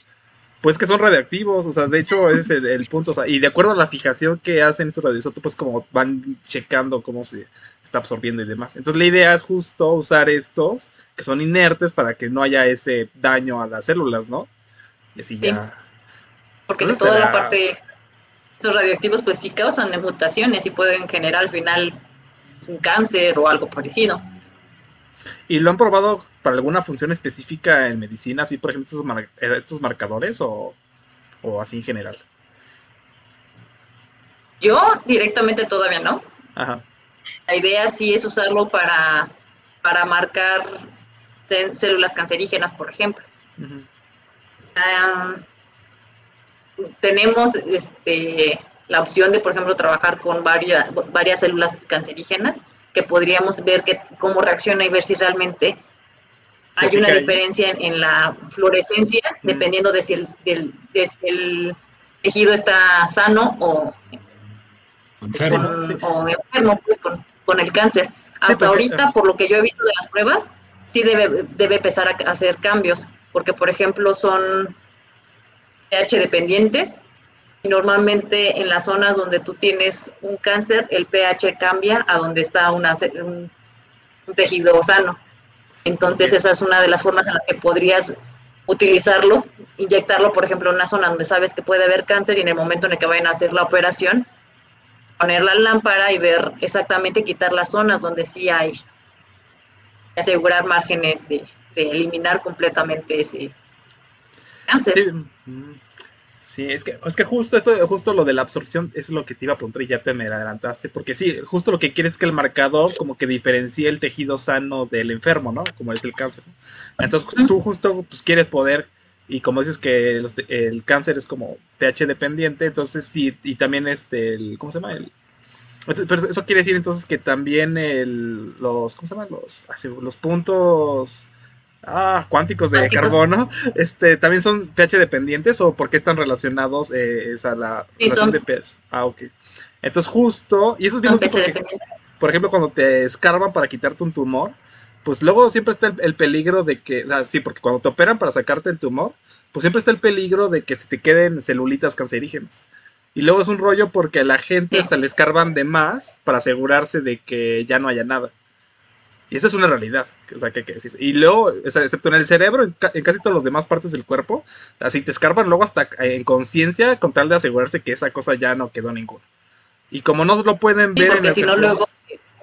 Pues que son radioactivos, o sea, de hecho ese es el, punto, o sea, y de acuerdo a la fijación que hacen estos radioisótopos, como van checando cómo se está absorbiendo y demás. Entonces la idea es justo usar estos, que son inertes, para que no haya ese daño a las células, ¿no? Y así ya... Porque toda la parte, estos radioactivos pues sí causan mutaciones y pueden generar al final un cáncer o algo parecido. ¿Y lo han probado para alguna función específica en medicina, así por ejemplo estos, estos marcadores o, así en general? Yo directamente todavía no. La idea sí es usarlo para, para marcar células cancerígenas, por ejemplo. Tenemos este, la opción de, por ejemplo, trabajar con varias, varias células cancerígenas que podríamos ver que, cómo reacciona y ver si realmente hay una diferencia en, la fluorescencia, dependiendo de si, el, tejido está sano o enfermo, o enfermo pues, con, el cáncer. Hasta ahorita, por lo que yo he visto de las pruebas, sí debe, debe empezar a hacer cambios, porque por ejemplo son pH dependientes y normalmente en las zonas donde tú tienes un cáncer, el pH cambia a donde está una, un tejido sano. Entonces esa es una de las formas en las que podrías utilizarlo, inyectarlo, por ejemplo, en una zona donde sabes que puede haber cáncer y en el momento en el que vayan a hacer la operación, poner la lámpara y ver exactamente, quitar las zonas donde sí hay, asegurar márgenes de, eliminar completamente ese cáncer. Sí, es que, es que justo esto, justo lo de la absorción es lo que te iba a preguntar y ya te me adelantaste, porque sí, justo lo que quieres es que el marcador como que diferencie el tejido sano del enfermo, ¿no? Como es el cáncer. Entonces tú justo pues quieres poder, y como dices que el cáncer es como pH dependiente, entonces sí, y también este, el, ¿cómo se llama? El, pero eso quiere decir entonces que también el, los, ¿cómo se llaman? Los, los puntos ah, cuánticos de carbono, este, ¿también son pH dependientes o por qué están relacionados eh, o la relación de pH? Ah, ok. Entonces justo, y eso es bien útil porque, por ejemplo, cuando te escarban para quitarte un tumor, pues luego siempre está el, peligro de que, o sea, sí, porque cuando te operan para sacarte el tumor, pues siempre está el peligro de que se te queden celulitas cancerígenas. Y luego es un rollo porque a la gente hasta le escarban de más para asegurarse de que ya no haya nada. Y eso es una realidad, o sea, que hay que decir. Y luego, o sea, excepto en el cerebro, en, casi todas las demás partes del cuerpo, así te escarban luego hasta en conciencia con tal de asegurarse que esa cosa ya no quedó ninguna. Y como no lo pueden ver... porque si no, luego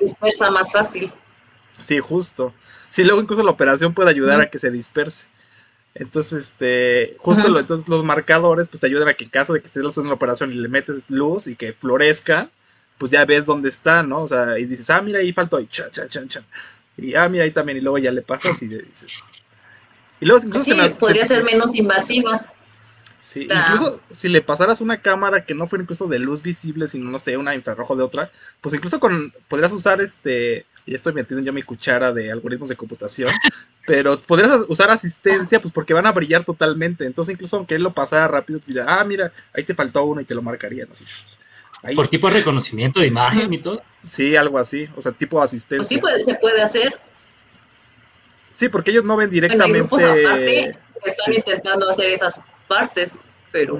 dispersa más fácil. Sí, justo. Sí, luego incluso la operación puede ayudar a que se disperse. Entonces, este, justo entonces los marcadores, pues te ayudan a que en caso de que estés haciendo la operación y le metes luz y que florezca, pues ya ves dónde está, ¿no? O sea, y dices, ah, mira, ahí faltó, y chan, chan, chan, chan. Y ah, mira ahí también, y luego ya le pasas y le dices. Y luego incluso sí, podría ser menos invasiva. Sí, incluso si le pasaras una cámara que no fuera incluso de luz visible, sino no sé, una infrarrojo de otra, pues incluso con podrías usar este, ya estoy metiendo yo mi cuchara de algoritmos de computación, *laughs* pero podrías usar asistencia, pues porque van a brillar totalmente. Entonces, incluso aunque él lo pasara rápido, te diría, ah, mira, ahí te faltó uno y te lo marcarían así. Por tipo de reconocimiento de imagen y todo. Sí, algo así, o sea, tipo de asistencia. Pues sí, se puede hacer. Sí, porque ellos no ven directamente. están intentando hacer esas partes, pero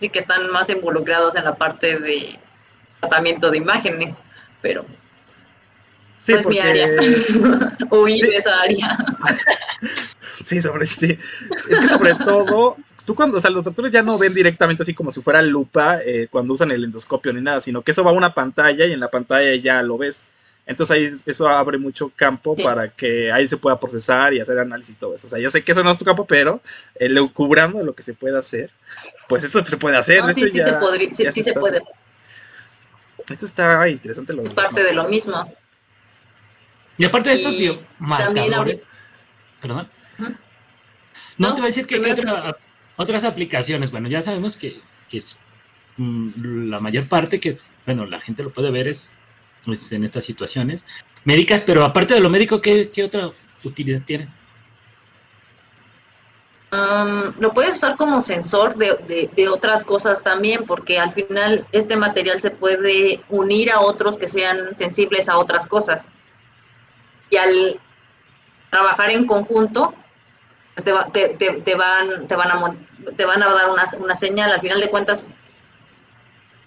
sí que están más involucrados en la parte de tratamiento de imágenes, pero sí, no es mi área. *laughs* *laughs* Huir de esa área. sí, *laughs* Sí, sobre sí. Es que sobre todo, tú cuando, o sea, los doctores ya no ven directamente así como si fuera lupa eh, cuando usan el endoscopio ni nada, sino que eso va a una pantalla y en la pantalla ya lo ves. Entonces ahí eso abre mucho campo Sí. para que ahí se pueda procesar y hacer análisis y todo eso. O sea, yo sé que eso no es tu campo, pero eh, lucubrando lo que se puede hacer, pues eso se puede hacer. No, sí, Esto sí ya- se, podría, sí, ya sí se está puede. haciendo. Esto está interesante. Lo Es parte de lo mismo. Y aparte de estos Y también biomarcadores. ahorita- Perdón. Ujú. No, No, te voy a decir que otra- otras aplicaciones. Bueno, ya sabemos que, que es, mm, la mayor parte que es, bueno, la gente lo puede ver es, es en estas situaciones médicas, pero aparte de lo médico, ¿qué, qué otra utilidad tiene? Um, lo puedes usar como sensor de, de- de otras cosas también, porque al final este material se puede unir a otros que sean sensibles a otras cosas. Y al trabajar en conjunto, pues te, va- te- te- te van, te, van a, te van a dar una, una señal. Al final de cuentas,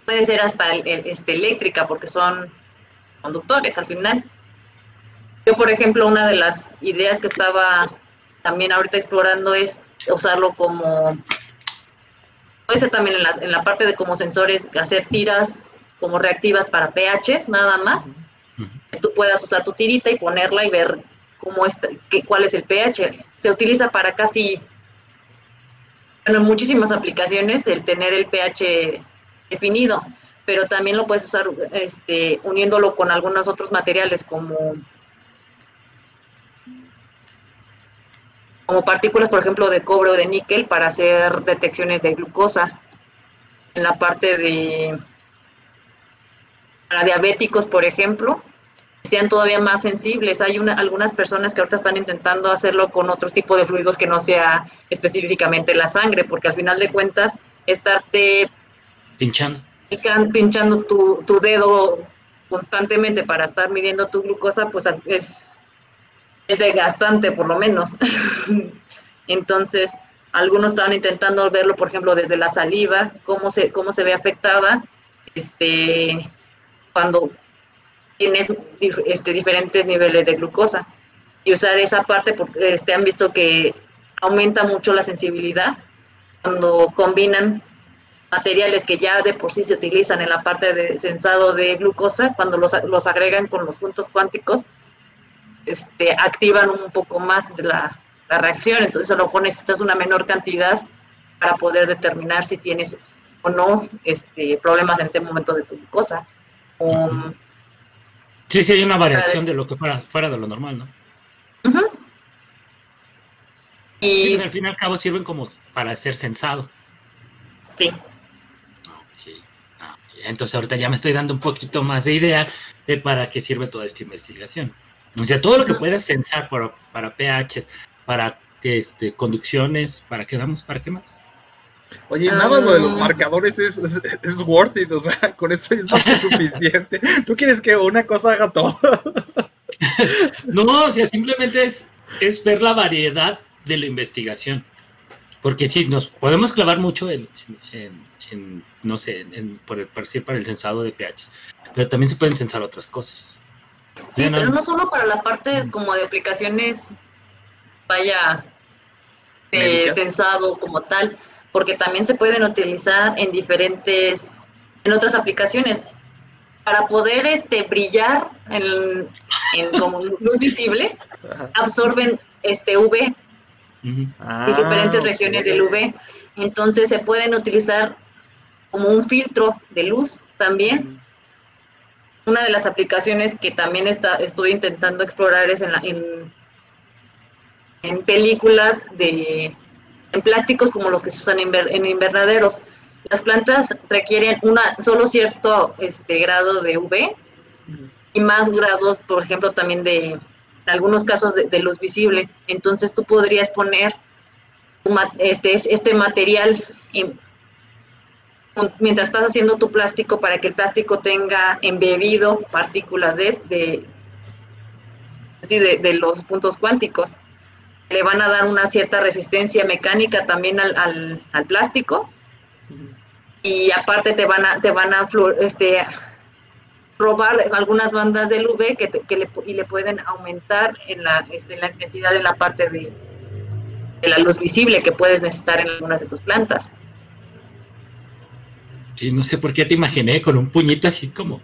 puede ser hasta el- el- este, eléctrica, porque son conductores al final. Yo, por ejemplo, una de las ideas que estaba también ahorita explorando es usarlo como, puede ser también en la, en la parte de como sensores, hacer tiras como reactivas para pHs, nada más. Tú puedas usar tu tirita y ponerla y ver cómo está, qué, cuál es el pH. Se utiliza para casi, bueno, en muchísimas aplicaciones el tener el pH definido, pero también lo puedes usar este, uniéndolo con algunos otros materiales como como partículas, por ejemplo, de cobre o de níquel para hacer detecciones de glucosa. En la parte de para diabéticos, por ejemplo, sean todavía más sensibles. Hay una, algunas personas que ahorita están intentando hacerlo con otros tipos de fluidos que no sea específicamente la sangre, porque al final de cuentas, estarte Pinchando. pinchando tu, tu dedo constantemente para estar midiendo tu glucosa, pues es, es desgastante por lo menos. *laughs* Entonces, algunos estaban intentando verlo, por ejemplo, desde la saliva, cómo se, cómo se ve afectada este, cuando tienes este, diferentes niveles de glucosa. Y usar esa parte, porque este, han visto que aumenta mucho la sensibilidad cuando combinan materiales que ya de por sí se utilizan en la parte de sensado de glucosa, cuando los, los agregan con los puntos cuánticos, este, activan un poco más de la, la reacción, entonces a lo mejor necesitas una menor cantidad para poder determinar si tienes o no este, problemas en ese momento de tu glucosa. Um, Sí, sí, hay una variación de lo que fuera, fuera de lo normal, ¿no? Sí, Y pues, al fin y al cabo sirven como para ser sensado. sí, Ok, ah, ok. Entonces ahorita ya me estoy dando un poquito más de idea de para qué sirve toda esta investigación. O sea, todo lo que puedas sensar para, para pHs, para este, conducciones, ¿para qué vamos? ¿Para qué más? Oye, nada más lo de los Ah. marcadores es, es, es worth it, o sea, *laughs* con eso es más que suficiente. Tú quieres que una cosa haga todo. *laughs* No, o sea, simplemente es, es ver la variedad de la investigación. Porque sí, nos podemos clavar mucho en, en- en- en, no sé, en, por, el, por decir, para el sensado de pHs, pero también se pueden sensar otras cosas. Sí, pero no solo para la parte como de aplicaciones, vaya, sensado como tal, porque también se pueden utilizar en diferentes, en otras aplicaciones. Para poder este, brillar en, en como *laughs* luz visible, absorben este UV Ah, diferentes ok. regiones del UV. Entonces se pueden utilizar como un filtro de luz también una de las aplicaciones que también está, estoy intentando explorar es en, la- en, en películas de en plásticos como los que se usan en, inver- en invernaderos. Las plantas requieren una solo cierto este, grado de UV y más grados, por ejemplo, también de algunos casos de, luz visible. Entonces tú podrías poner este, este material en- mientras estás haciendo tu plástico para que el plástico tenga embebido partículas de, de los puntos cuánticos. Le van a dar una cierta resistencia mecánica también al, al, al plástico y aparte te van a, te van a este, robar algunas bandas del UV que, te- que le, y le pueden aumentar en la, este, la intensidad en la parte de, de la luz visible que puedes necesitar en algunas de tus plantas. Sí, no sé por qué te imaginé con un puñito así como,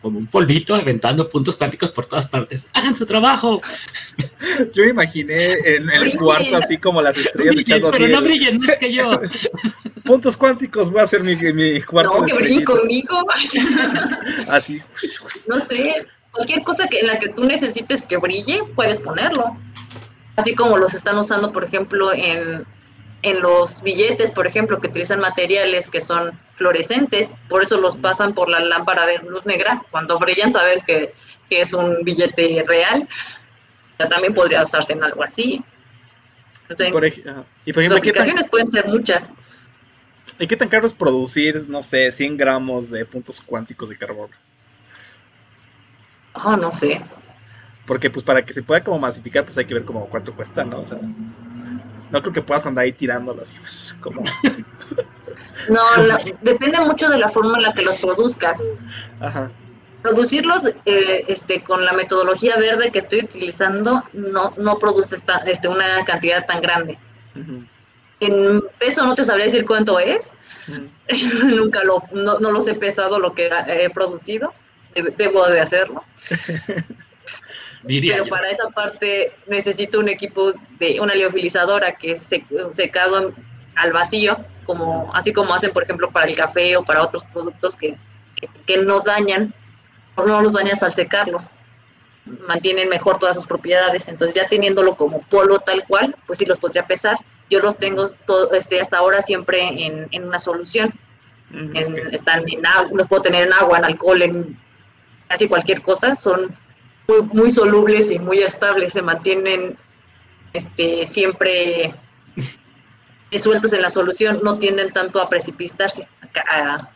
como un polvito aventando puntos cuánticos por todas partes. ¡Hagan su trabajo! *laughs* Yo me imaginé en, el cuarto así como las estrellas Brillen, echando así. pero no brillen más que yo. *laughs* puntos cuánticos, voy a hacer mi, mi cuarto. No, que brillen conmigo. *laughs* Así. no sé, cualquier cosa que, en la que tú necesites que brille, puedes ponerlo. Así como los están usando, por ejemplo, en, en los billetes, por ejemplo, que utilizan materiales que son fluorescentes, por eso los pasan por la lámpara de luz negra. Cuando brillan, sabes que, que es un billete real. También podría usarse en algo así. Por y por ejemplo, ¿qué tan, aplicaciones pueden ser muchas. ¿y qué tan caro es producir, no sé, 100 gramos de puntos cuánticos de carbono? Oh, no sé. Porque pues para que se pueda como masificar, pues hay que ver como cuánto cuesta, ¿no? O sea, no creo que puedas andar ahí tirándolo así, pues, como, *laughs* No, la- depende mucho de la forma en la que los produzcas. ajá. Producirlos eh, este, con la metodología verde que estoy utilizando no, no produce esta, este, una cantidad tan grande. En peso no te sabría decir cuánto es, *laughs* nunca lo, no, no los he pesado lo que he producido, Deb- debo de hacerlo, *laughs* Diría pero yo. para esa parte necesito un equipo de una liofilizadora que es sec- secado al vacío, como, así como hacen por ejemplo para el café o para otros productos que, que, que no dañan, o no los dañas al secarlos. mantienen mejor todas sus propiedades. Entonces, ya teniéndolo como polvo tal cual, pues sí los podría pesar. Yo los tengo todo, este, hasta ahora siempre en, en una solución. En- ok. están en agua, los puedo tener en agua, en alcohol, en casi cualquier cosa. Son muy, muy solubles y muy estables. Se mantienen este, siempre disueltos en la solución. No tienden tanto a precipitarse, a,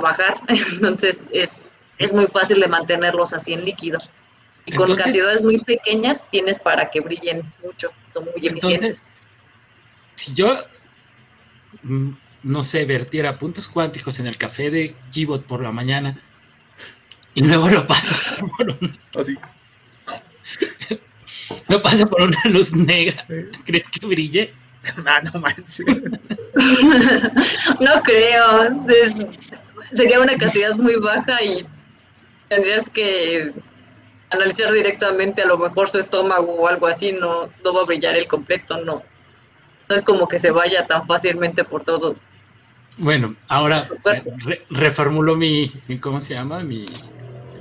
bajar. *laughs* Entonces, es, es muy fácil de mantenerlos así en líquido. Y con Entonces- cantidades muy pequeñas tienes para que brillen mucho. Son muy eficientes. Entonces, si yo, mm, no sé, vertiera puntos cuánticos en el café de Keyboard por la mañana y luego lo paso *laughs* por, un- Así. lo paso por una luz negra, ¿crees que brille? *laughs* Ah, no manches. *laughs* no creo. Es- sería una cantidad muy baja y tendrías que analizar directamente a lo mejor su estómago o algo así. No, no va a brillar el completo, no. No es como que se vaya tan fácilmente por todo. Bueno, ahora re- reformulo mi, mi- ¿cómo se llama? Mi,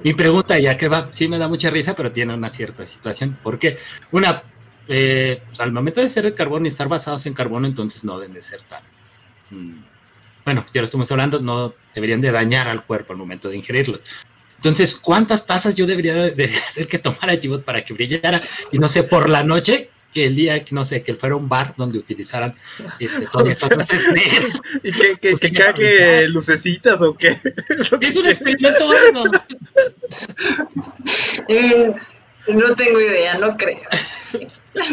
mi pregunta, ya que va, sí me da mucha risa, pero tiene una cierta situación. Porque, una, eh, pues, al momento de ser el carbón y estar basados en carbono, entonces no deben de ser tan... mm, bueno, ya lo estamos hablando, no deberían de dañar al cuerpo al momento de ingerirlos. Entonces, ¿cuántas tazas yo debería de, de hacer que tomara Gibot para que brillara? Y no sé, por la noche, que el día, que no sé, que fuera un bar donde utilizaran este, *laughs* todas estas luces negras. *laughs* ¿Y que, que, que cague lucecitas o qué? *laughs* Es un experimento bueno. Mm, no tengo idea, no creo.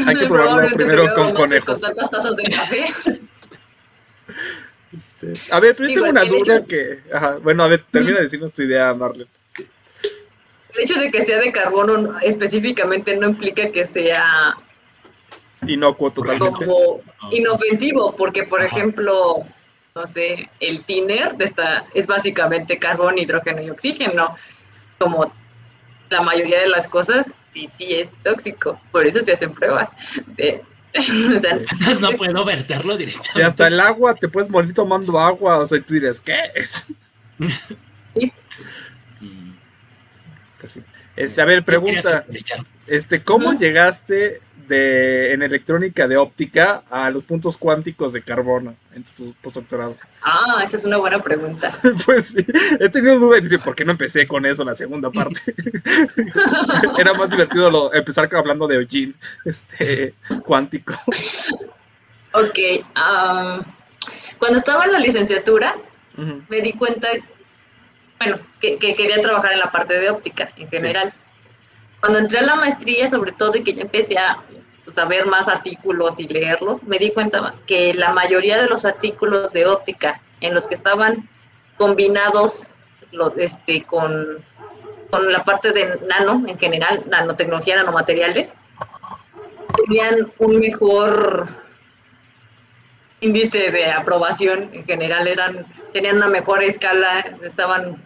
Hay que probarlo primero me con conejos. Con tantas tazas de café. Este, a ver, pero yo tengo una duda hecho- que... Ajá, bueno, a ver, termina de decirnos tu idea, Marlene. El hecho de que sea de carbono no- específicamente no implica que sea Inocuo totalmente. como inofensivo, porque por Ajá. ejemplo, no sé, el tiner de esta es básicamente carbón, hidrógeno y oxígeno, como la mayoría de las cosas, y sí es tóxico, por eso se hacen pruebas. de- *laughs* o sea, Sí. Entonces *laughs* no puedo verterlo directamente. Si hasta el agua te puedes morir tomando agua, o sea, y tú dirías, ¿qué es? *laughs* Pues sí. Este, a ver, pregunta, este, ¿cómo llegaste de en electrónica de óptica a los puntos cuánticos de carbono en tu pos- postdoctorado? *laughs* ah, esa es una buena pregunta. Pues sí, he tenido duda y dice, ¿por qué no empecé con eso la segunda parte? *laughs* Era más divertido lo- empezar hablando de Eugene, este, cuántico. Ok, cuando estaba en la licenciatura, me di cuenta, bueno, que, que quería trabajar en la parte de óptica en general. Cuando entré a la maestría, sobre todo, y que ya empecé a, pues, a ver más artículos y leerlos, me di cuenta que la mayoría de los artículos de óptica en los que estaban combinados este, con, con la parte de nano en general, nanotecnología, nanomateriales, tenían un mejor índice de aprobación en general, eran, tenían una mejor escala, estaban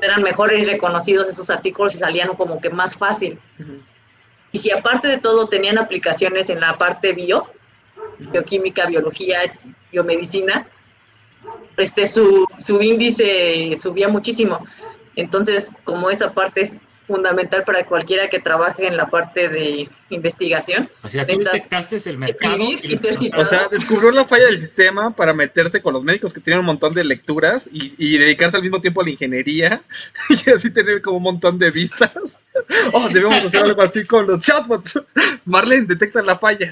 eran mejores reconocidos esos artículos y salían como que más fácil. Y si aparte de todo tenían aplicaciones en la parte bio, bioquímica, biología, biomedicina, este, su, su índice subía muchísimo. Entonces, como esa parte es fundamental para cualquiera que trabaje en la parte de investigación. O sea, tú detectaste el mercado. o sea, descubrió la falla del sistema para meterse con los médicos que tienen un montón de lecturas y, dedicarse al mismo tiempo a la ingeniería *laughs* y así tener como un montón de vistas. *laughs* Oh, debemos hacer algo así con los chatbots. *laughs* Marlene, detecta la falla.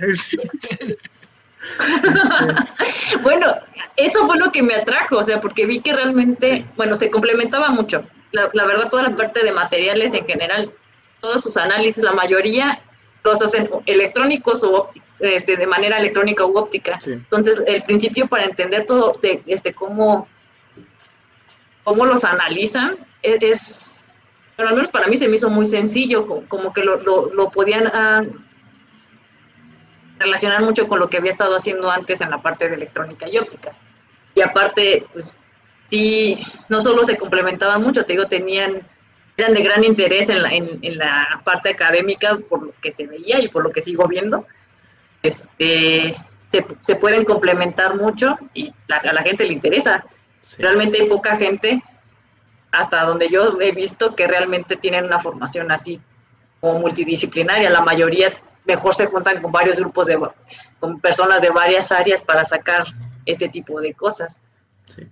bueno, eso fue lo que me atrajo, o sea, porque vi que realmente, bueno, se complementaba mucho la, verdad, toda la parte de materiales en general, todos sus análisis, la mayoría los hacen electrónicos o este, de manera electrónica u óptica. Entonces, el principio para entender todo, de, este, cómo, cómo los analizan, e, es, al menos para mí se me hizo muy sencillo, como, que lo, lo, podían ah, relacionar mucho con lo que había estado haciendo antes en la parte de electrónica y óptica. Y aparte, pues sí, no solo se complementaban mucho, te digo, tenían, eran de gran interés en la, en, la parte académica por lo que se veía y por lo que sigo viendo. Este, se, pueden complementar mucho y a la gente le interesa. Realmente hay poca gente, hasta donde yo he visto, que realmente tienen una formación así como multidisciplinaria. La mayoría mejor se juntan con varios grupos de con personas de varias áreas para sacar este tipo de cosas.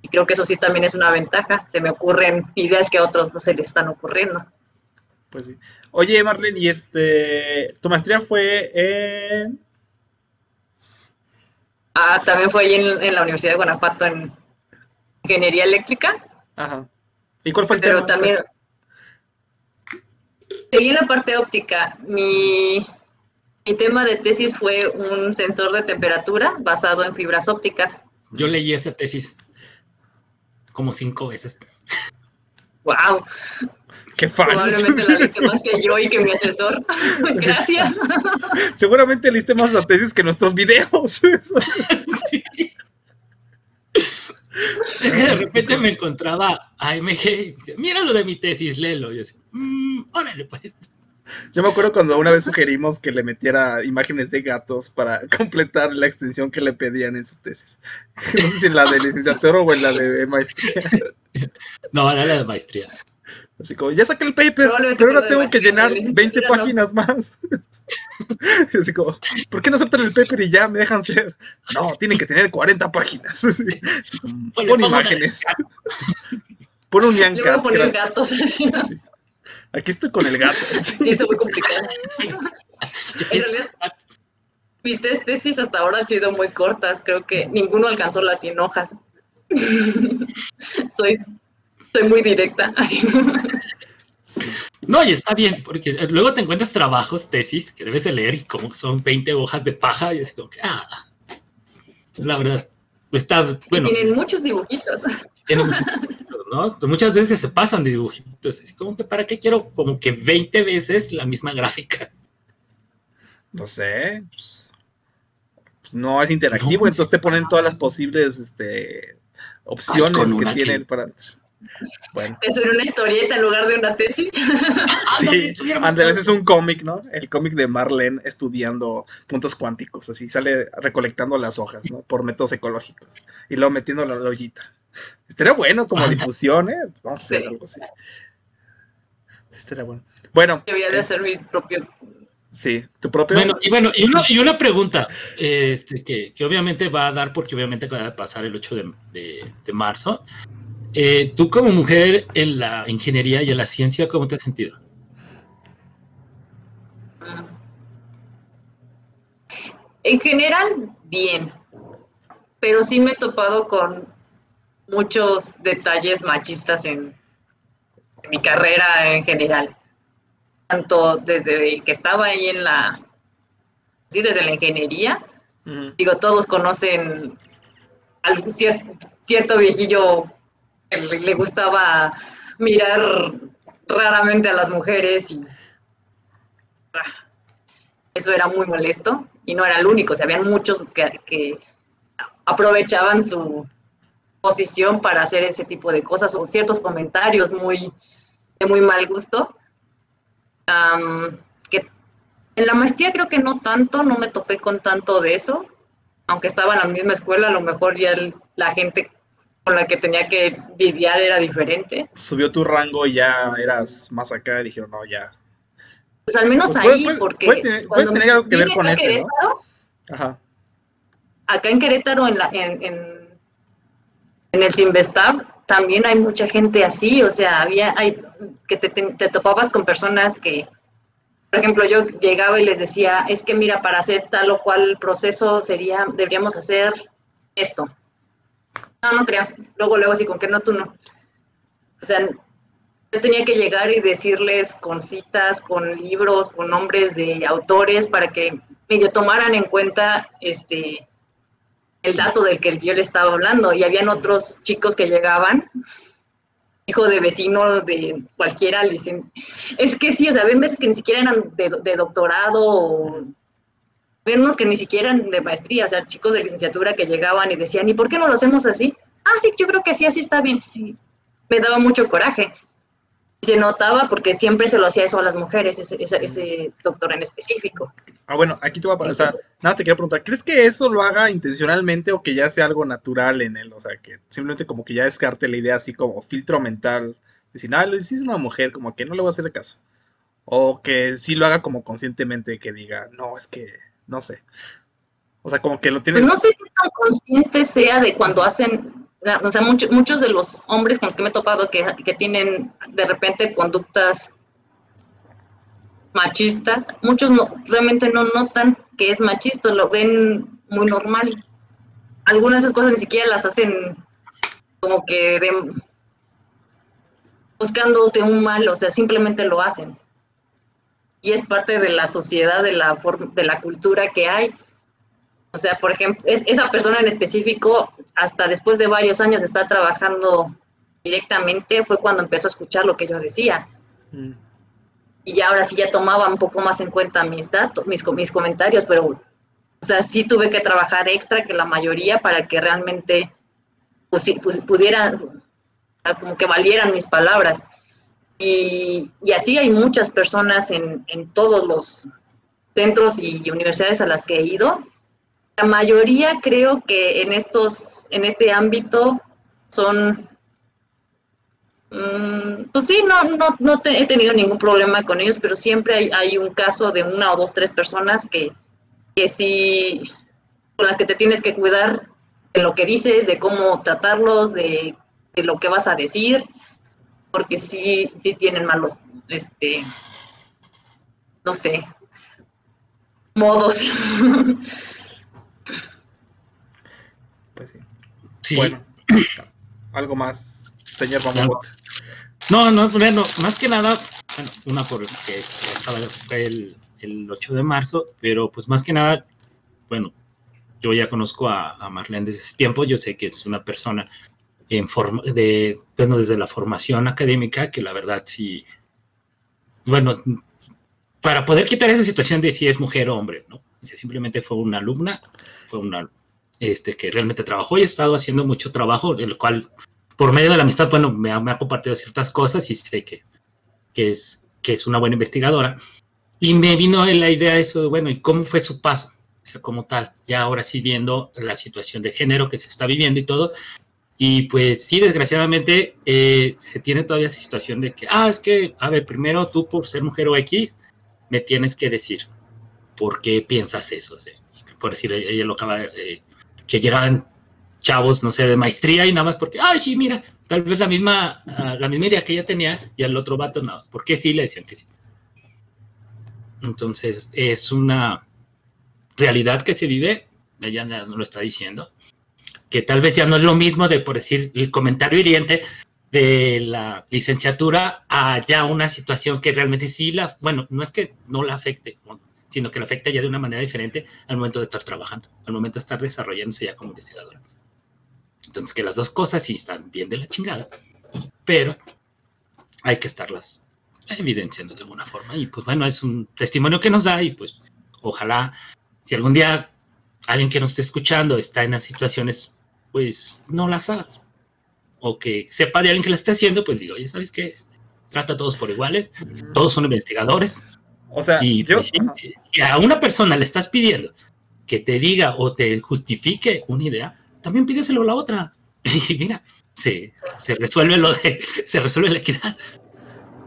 Y creo que eso sí también es una ventaja. Se me ocurren ideas que a otros no se les están ocurriendo. Pues sí. Oye, Marlene, y este, tu maestría fue en... Ah, también fue ahí en, la Universidad de Guanajuato en Ingeniería Eléctrica. Ajá. ¿Y cuál fue el Pero también... Seguí en la parte óptica. Mi, mi tema de tesis fue un sensor de temperatura basado en fibras ópticas. Yo leí esa tesis como cinco veces. ¡Wow! ¡Qué fan! Probablemente *laughs* la leíste más que yo y que mi asesor. *laughs* Gracias. *laughs* Seguramente leíste más las tesis que nuestros videos. De repente me encontraba a MG y dice, mira lo de mi tesis, léelo. Y yo decía, mmm, órale pues. Yo me acuerdo cuando una vez sugerimos que le metiera imágenes de gatos para *laughs* completar la extensión que le pedían en su tesis. *laughs* No sé si en la de licenciatura o en la de maestría. No, era la de maestría. Así como, ya saqué el paper, pero ahora tengo que llenar 20 páginas más. *laughs* Así como, ¿por qué no aceptan el paper y ya me dejan ser? No, tienen que tener 40 páginas. pon imágenes. Pon un Cat. poner gatos. Aquí estoy con el gato. *laughs* Sí, eso muy complicado. *laughs* en realidad, mis tesis hasta ahora han sido muy cortas. Creo que ninguno alcanzó las 100 hojas. *laughs* soy, soy muy directa. Así. No, y está bien, porque luego te encuentras trabajos, tesis, que debes de leer y como son 20 hojas de paja y es como que, ah, la verdad, está, bueno. tienen muchos dibujitos. Tienen muchos Muchas veces se pasan de dibujitos. Así como que, ¿para qué quiero como que 20 veces la misma gráfica? No sé. Pues, no es interactivo, entonces te ponen todas las posibles este, opciones que tienen para. Bueno. Es una historieta en lugar de una tesis. *laughs* sí, Andrés es un cómic, ¿no? El cómic de Marlene estudiando puntos cuánticos, así sale recolectando las hojas, ¿no? Por métodos ecológicos y luego metiendo la ollita. Estaría bueno como difusión, ¿eh? Vamos a hacer algo así. Estaría bueno. Bueno. Debería de hacer mi propio. Sí, tu propio. Bueno, y bueno, y, y una pregunta este, que, que, obviamente va a dar, porque obviamente va a pasar el 8 de, de, marzo. Eh, tú, como mujer en la ingeniería y en la ciencia, ¿cómo te has sentido? En general, bien. Pero sí me he topado con muchos detalles machistas en, mi carrera en general. Tanto desde que estaba ahí en la, sí, desde la ingeniería. Digo, todos conocen al cierto viejillo que le gustaba mirar raramente a las mujeres y Eso era muy molesto y no era el único, o sea, habían muchos que, que aprovechaban su posición para hacer ese tipo de cosas o ciertos comentarios muy de muy mal gusto. Am, que en la maestría creo que no tanto, no me topé con tanto de eso, aunque estaba en la misma escuela, a lo mejor ya el- la gente con la que tenía que lidiar era diferente. Subió tu rango y ya eras más acá y dijeron, no, ya. Pues al menos Puede- ahí, puede- porque puede tener- puede cuando tener algo que ver con. Querétaro, Ajá. acá en Querétaro, en, la, en, en, en el Simvestab, también hay mucha gente así, o sea, había, hay, que te, te, topabas con personas que, por ejemplo, yo llegaba y les decía, es que mira, para hacer tal o cual proceso sería, deberíamos hacer esto. No, no creo. Luego, luego así, con que no, tú no. O sea, yo tenía que llegar y decirles con citas, con libros, con nombres de autores para que medio tomaran en cuenta este el dato del que yo le estaba hablando. Y habían otros chicos que llegaban, hijo de vecino de cualquiera, le dicen, es que sí, o sea, había veces que ni siquiera eran de, de doctorado o unos que ni siquiera eran de maestría, o sea, chicos de licenciatura que llegaban y decían, ¿y por qué no lo hacemos así? Ah, sí, yo creo que sí, así está bien. Y me daba mucho coraje. Se notaba porque siempre se lo hacía eso a las mujeres, ese, ese, ese doctor en específico. Ah, bueno, aquí te voy a poner, o sea, nada te quería preguntar, ¿crees que eso lo haga intencionalmente o que ya sea algo natural en él? O sea, que simplemente como que ya descarte la idea así como filtro mental, decir, ah, si es una mujer, como que no le voy a hacer caso. O que sí lo haga como conscientemente, que diga, no, es que, no sé. O sea, como que lo tiene... Pues no sé qué tan consciente sea de cuando hacen, o sea, muchos muchos de los hombres con los que me he topado que, que tienen de repente conductas machistas, muchos no, realmente no notan que es machista, lo ven muy normal. Algunas de esas cosas ni siquiera las hacen como que de, buscándote un mal, o sea, simplemente lo hacen. Y es parte de la sociedad, de la, de la cultura que hay. O sea, por ejemplo, es, esa persona en específico, hasta después de varios años de estar trabajando directamente, fue cuando empezó a escuchar lo que yo decía. Mm. Y ya ahora sí ya tomaba un poco más en cuenta mis datos, mis, mis comentarios, pero, o sea, sí tuve que trabajar extra que la mayoría para que realmente pues, pues, pudiera, como que valieran mis palabras. Y, y así hay muchas personas en, en todos los centros y universidades a las que he ido, la mayoría creo que en estos, en este ámbito son, mmm, pues sí, no, no, no he tenido ningún problema con ellos, pero siempre hay, hay, un caso de una o dos, tres personas que, que sí, con las que te tienes que cuidar de lo que dices, de cómo tratarlos, de, de lo que vas a decir, porque sí, sí tienen malos, este, no sé, modos. *laughs* Pues sí. Sí. Bueno, algo más, señor Mamamot. No, no, bueno, más que nada, bueno, una porque fue el, el 8 de marzo, pero pues más que nada, bueno, yo ya conozco a, a Marlene desde ese tiempo, yo sé que es una persona en forma de, bueno, desde la formación académica, que la verdad sí, bueno, para poder quitar esa situación de si es mujer o hombre, ¿no? O sea, simplemente fue una alumna, fue una este, que realmente trabajó y ha estado haciendo mucho trabajo, el cual, por medio de la amistad, bueno, me ha, me ha compartido ciertas cosas y sé que, que, es, que es una buena investigadora. Y me vino la idea eso de, bueno, ¿y cómo fue su paso? O sea, como tal, ya ahora sí viendo la situación de género que se está viviendo y todo. Y pues sí, desgraciadamente eh, se tiene todavía esa situación de que, ah, es que, a ver, primero tú por ser mujer o X, me tienes que decir por qué piensas eso. O sea, por decir, ella lo acaba de... Eh, que llegaban chavos, no sé, de maestría y nada más porque, ay, sí, mira, tal vez la misma, uh, la misma idea que ella tenía y al otro vato nada más, porque sí le decían que sí. Entonces, es una realidad que se vive, ella no lo está diciendo, que tal vez ya no es lo mismo de, por decir, el comentario hiriente de la licenciatura a ya una situación que realmente sí la, bueno, no es que no la afecte, sino que la afecta ya de una manera diferente al momento de estar trabajando, al momento de estar desarrollándose ya como investigadora. Entonces, que las dos cosas sí están bien de la chingada, pero hay que estarlas evidenciando de alguna forma. Y pues bueno, es un testimonio que nos da y pues ojalá, si algún día alguien que nos esté escuchando está en las situaciones, pues no las haga. O que sepa de alguien que la esté haciendo, pues digo, oye, ¿sabes qué? Este, trata a todos por iguales, todos son investigadores. O sea, Y yo, pues, si- a una persona le estás pidiendo que te diga o te justifique una idea, también pídeselo a la otra. *laughs* Y mira, se, se resuelve lo de, *laughs* se resuelve la equidad.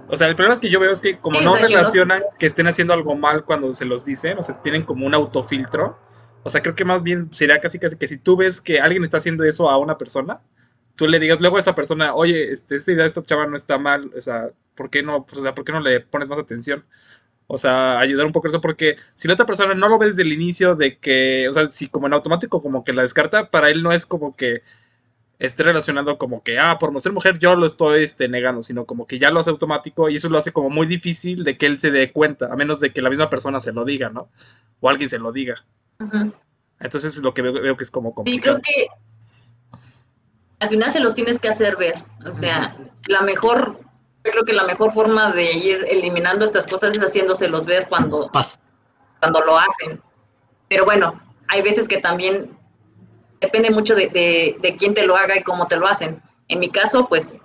o sea, el problema es que yo veo es que como Sí, no que relacionan que estén haciendo algo mal cuando se los dicen, o sea, tienen como un autofiltro. O sea, creo que más bien sería casi casi que si tú ves que alguien está haciendo eso a una persona, tú le digas luego a esta persona, oye, este, esta idea de esta chava no está mal, o sea, ¿por qué no, pues, o sea, ¿por qué no le pones más atención? O sea, ayudar un poco eso, porque si la otra persona no lo ve desde el inicio de que, o sea, si como en automático como que la descarta, para él no es como que esté relacionado como que, ah, por no ser mujer yo lo estoy este, negando, sino como que ya lo hace automático y eso lo hace como muy difícil de que él se dé cuenta, a menos de que la misma persona se lo diga, ¿no? O alguien se lo diga. Ujú. Entonces es lo que veo, veo que es como Sí, complicado. creo que al final se los tienes que hacer ver. O sea, la mejor, yo creo que la mejor forma de ir eliminando estas cosas es haciéndoselos ver cuando, cuando lo hacen. Pero bueno, hay veces que también depende mucho de, de- de quién te lo haga y cómo te lo hacen. En mi caso, pues,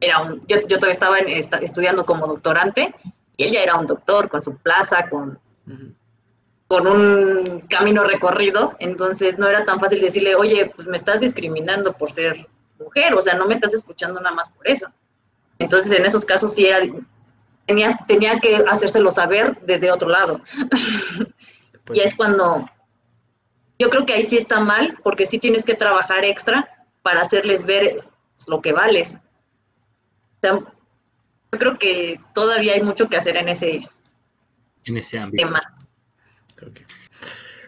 era un, yo, yo todavía estaba en- esta- estudiando como doctorante y él ya era un doctor con su plaza, con, con un camino recorrido, entonces no era tan fácil decirle, oye, pues me estás discriminando por ser mujer, o sea, no me estás escuchando nada más por eso. Entonces, en esos casos sí era, tenías, tenía que hacérselo saber desde otro lado. *laughs* Pues y es cuando, yo creo que ahí sí está mal, porque sí tienes que trabajar extra para hacerles ver lo que vales. O sea, yo creo que todavía hay mucho que hacer en ese en ese ámbito. tema. creo que-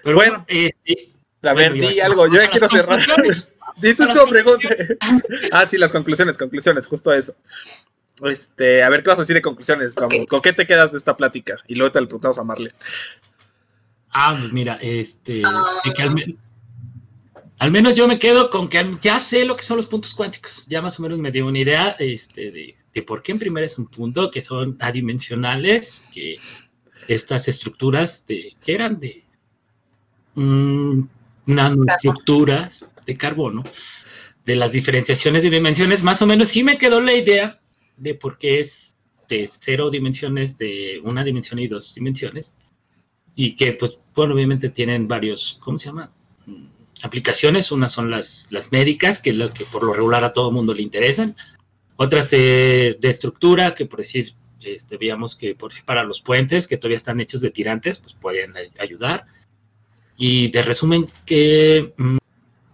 Pero Bueno. este, A ver, Bueno, di algo, yo ya quiero cerrar. conclusiones. *laughs* Di tú Las tu pregunta. *laughs* Ah, sí, las conclusiones, conclusiones, justo eso. Este, a ver, ¿qué vas a decir de conclusiones? Vamos. ¿Con qué te quedas de esta plática? Y luego te lo preguntamos a Marlene. ah, pues mira, este, Ah. que al menos yo me quedo con que ya sé lo que son los puntos cuánticos. Ya más o menos me dio una idea este, de, de por qué en primera es un punto, que son adimensionales, que estas estructuras de, que eran de mm, nanoestructuras de carbono, de las diferenciaciones de dimensiones, más o menos sí me quedó la idea de por qué es de cero dimensiones, de una dimensión y dos dimensiones, y que, pues, bueno, obviamente tienen varios, ¿cómo se llama? Mm, Aplicaciones, unas son las, las médicas, que es lo que por lo regular a todo el mundo le interesan, otras de, de estructura, que por decir, este, veíamos que por para los puentes, que todavía están hechos de tirantes, pues pueden ay- ayudar. Y de resumen, que. mm,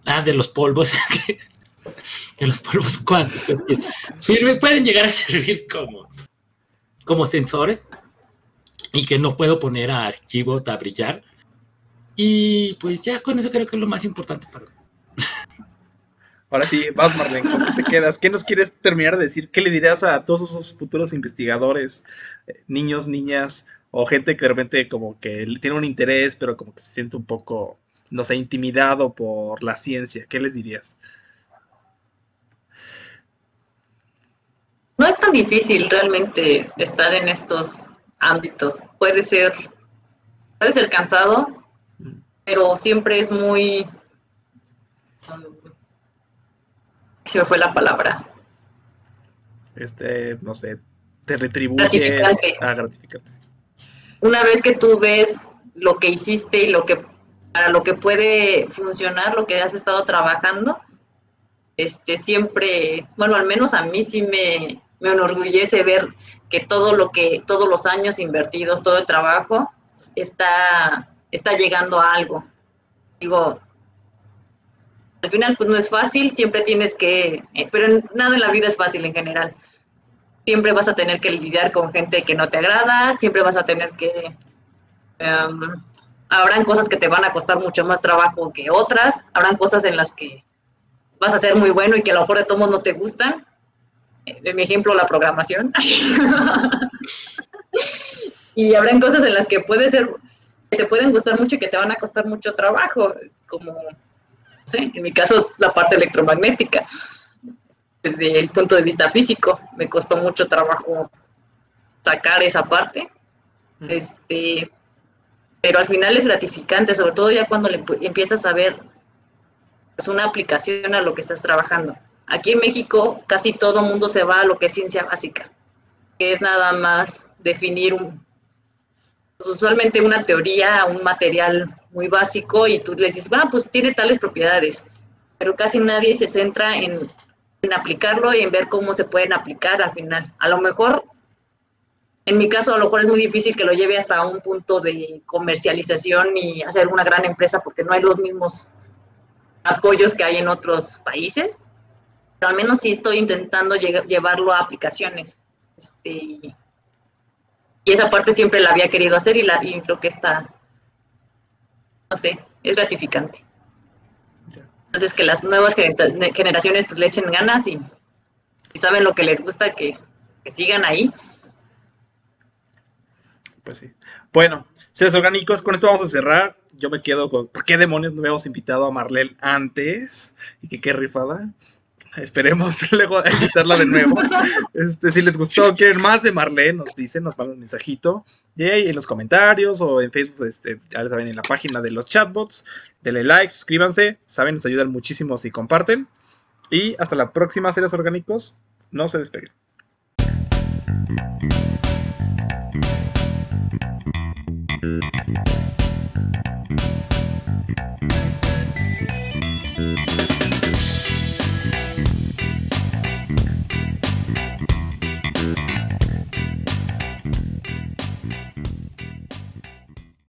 ah, de los polvos. *laughs* que- de los polvos cuánticos que sirven, pueden llegar a *laughs* servir como, como sensores y que no puedo poner a archivo a brillar. Y pues ya con eso creo que es lo más importante para mí. Ahora sí, vas Marlene, ¿con qué te quedas? ¿Qué nos quieres terminar de decir? ¿Qué le dirías a todos esos futuros investigadores, eh, niños, niñas, o gente que de repente como que tiene un interés, pero como que se siente un poco, no sé, intimidado por la ciencia? ¿Qué les dirías? No es tan difícil realmente estar en estos ámbitos. Puede ser, puede ser cansado, pero siempre es muy. Se me fue la palabra. Este, no sé, te retribuye Gratificante. a gratificante. Una vez que tú ves lo que hiciste y lo que para lo que puede funcionar, lo que has estado trabajando, este siempre, bueno, al menos a mí sí me, me enorgullece ver que todo lo que, todos los años invertidos, todo el trabajo, está, está llegando a algo. Digo, al final pues no es fácil, siempre tienes que, eh, pero nada en la vida es fácil en general. Siempre vas a tener que lidiar con gente que no te agrada, siempre vas a tener que... em, habrán cosas que te van a costar mucho más trabajo que otras, habrán cosas en las que vas a ser muy bueno y que a lo mejor de todos no te gustan. En mi ejemplo, la programación. *laughs* y habrán cosas en las que puede ser, que te pueden gustar mucho y que te van a costar mucho trabajo, como, no sé, en mi caso, la parte electromagnética. Desde el punto de vista físico, me costó mucho trabajo sacar esa parte. Este, pero al final es gratificante, sobre todo ya cuando le empiezas a ver pues, una aplicación a lo que estás trabajando. Aquí en México casi todo mundo se va a lo que es ciencia básica, que es nada más definir un, pues, usualmente una teoría, un material muy básico y tú les dices, va, pues tiene tales propiedades, pero casi nadie se centra en, en aplicarlo y en ver cómo se pueden aplicar al final. A lo mejor en mi caso, a lo mejor es muy difícil que lo lleve hasta un punto de comercialización y hacer una gran empresa porque no hay los mismos apoyos que hay en otros países. Pero al menos sí estoy intentando llevarlo a aplicaciones. Este, y esa parte siempre la había querido hacer y, la, y creo que está, no sé, es gratificante. Entonces que las nuevas generaciones pues le echen ganas y, saben lo que les gusta, que, que sigan ahí pues sí. Bueno, seres orgánicos, con esto vamos a cerrar. Yo me quedo con. ¿Por qué demonios no habíamos invitado a Marlene antes? Y que qué rifada. Esperemos *laughs* luego invitarla de nuevo. *laughs* Este, si les gustó, quieren más de Marlene, nos dicen, nos mandan un mensajito. Y ahí en los comentarios o en Facebook, este, ya saben, en la página de los chatbots. Denle like, suscríbanse. Saben, nos ayudan muchísimo si comparten. Y hasta la próxima, seres orgánicos. No se despeguen.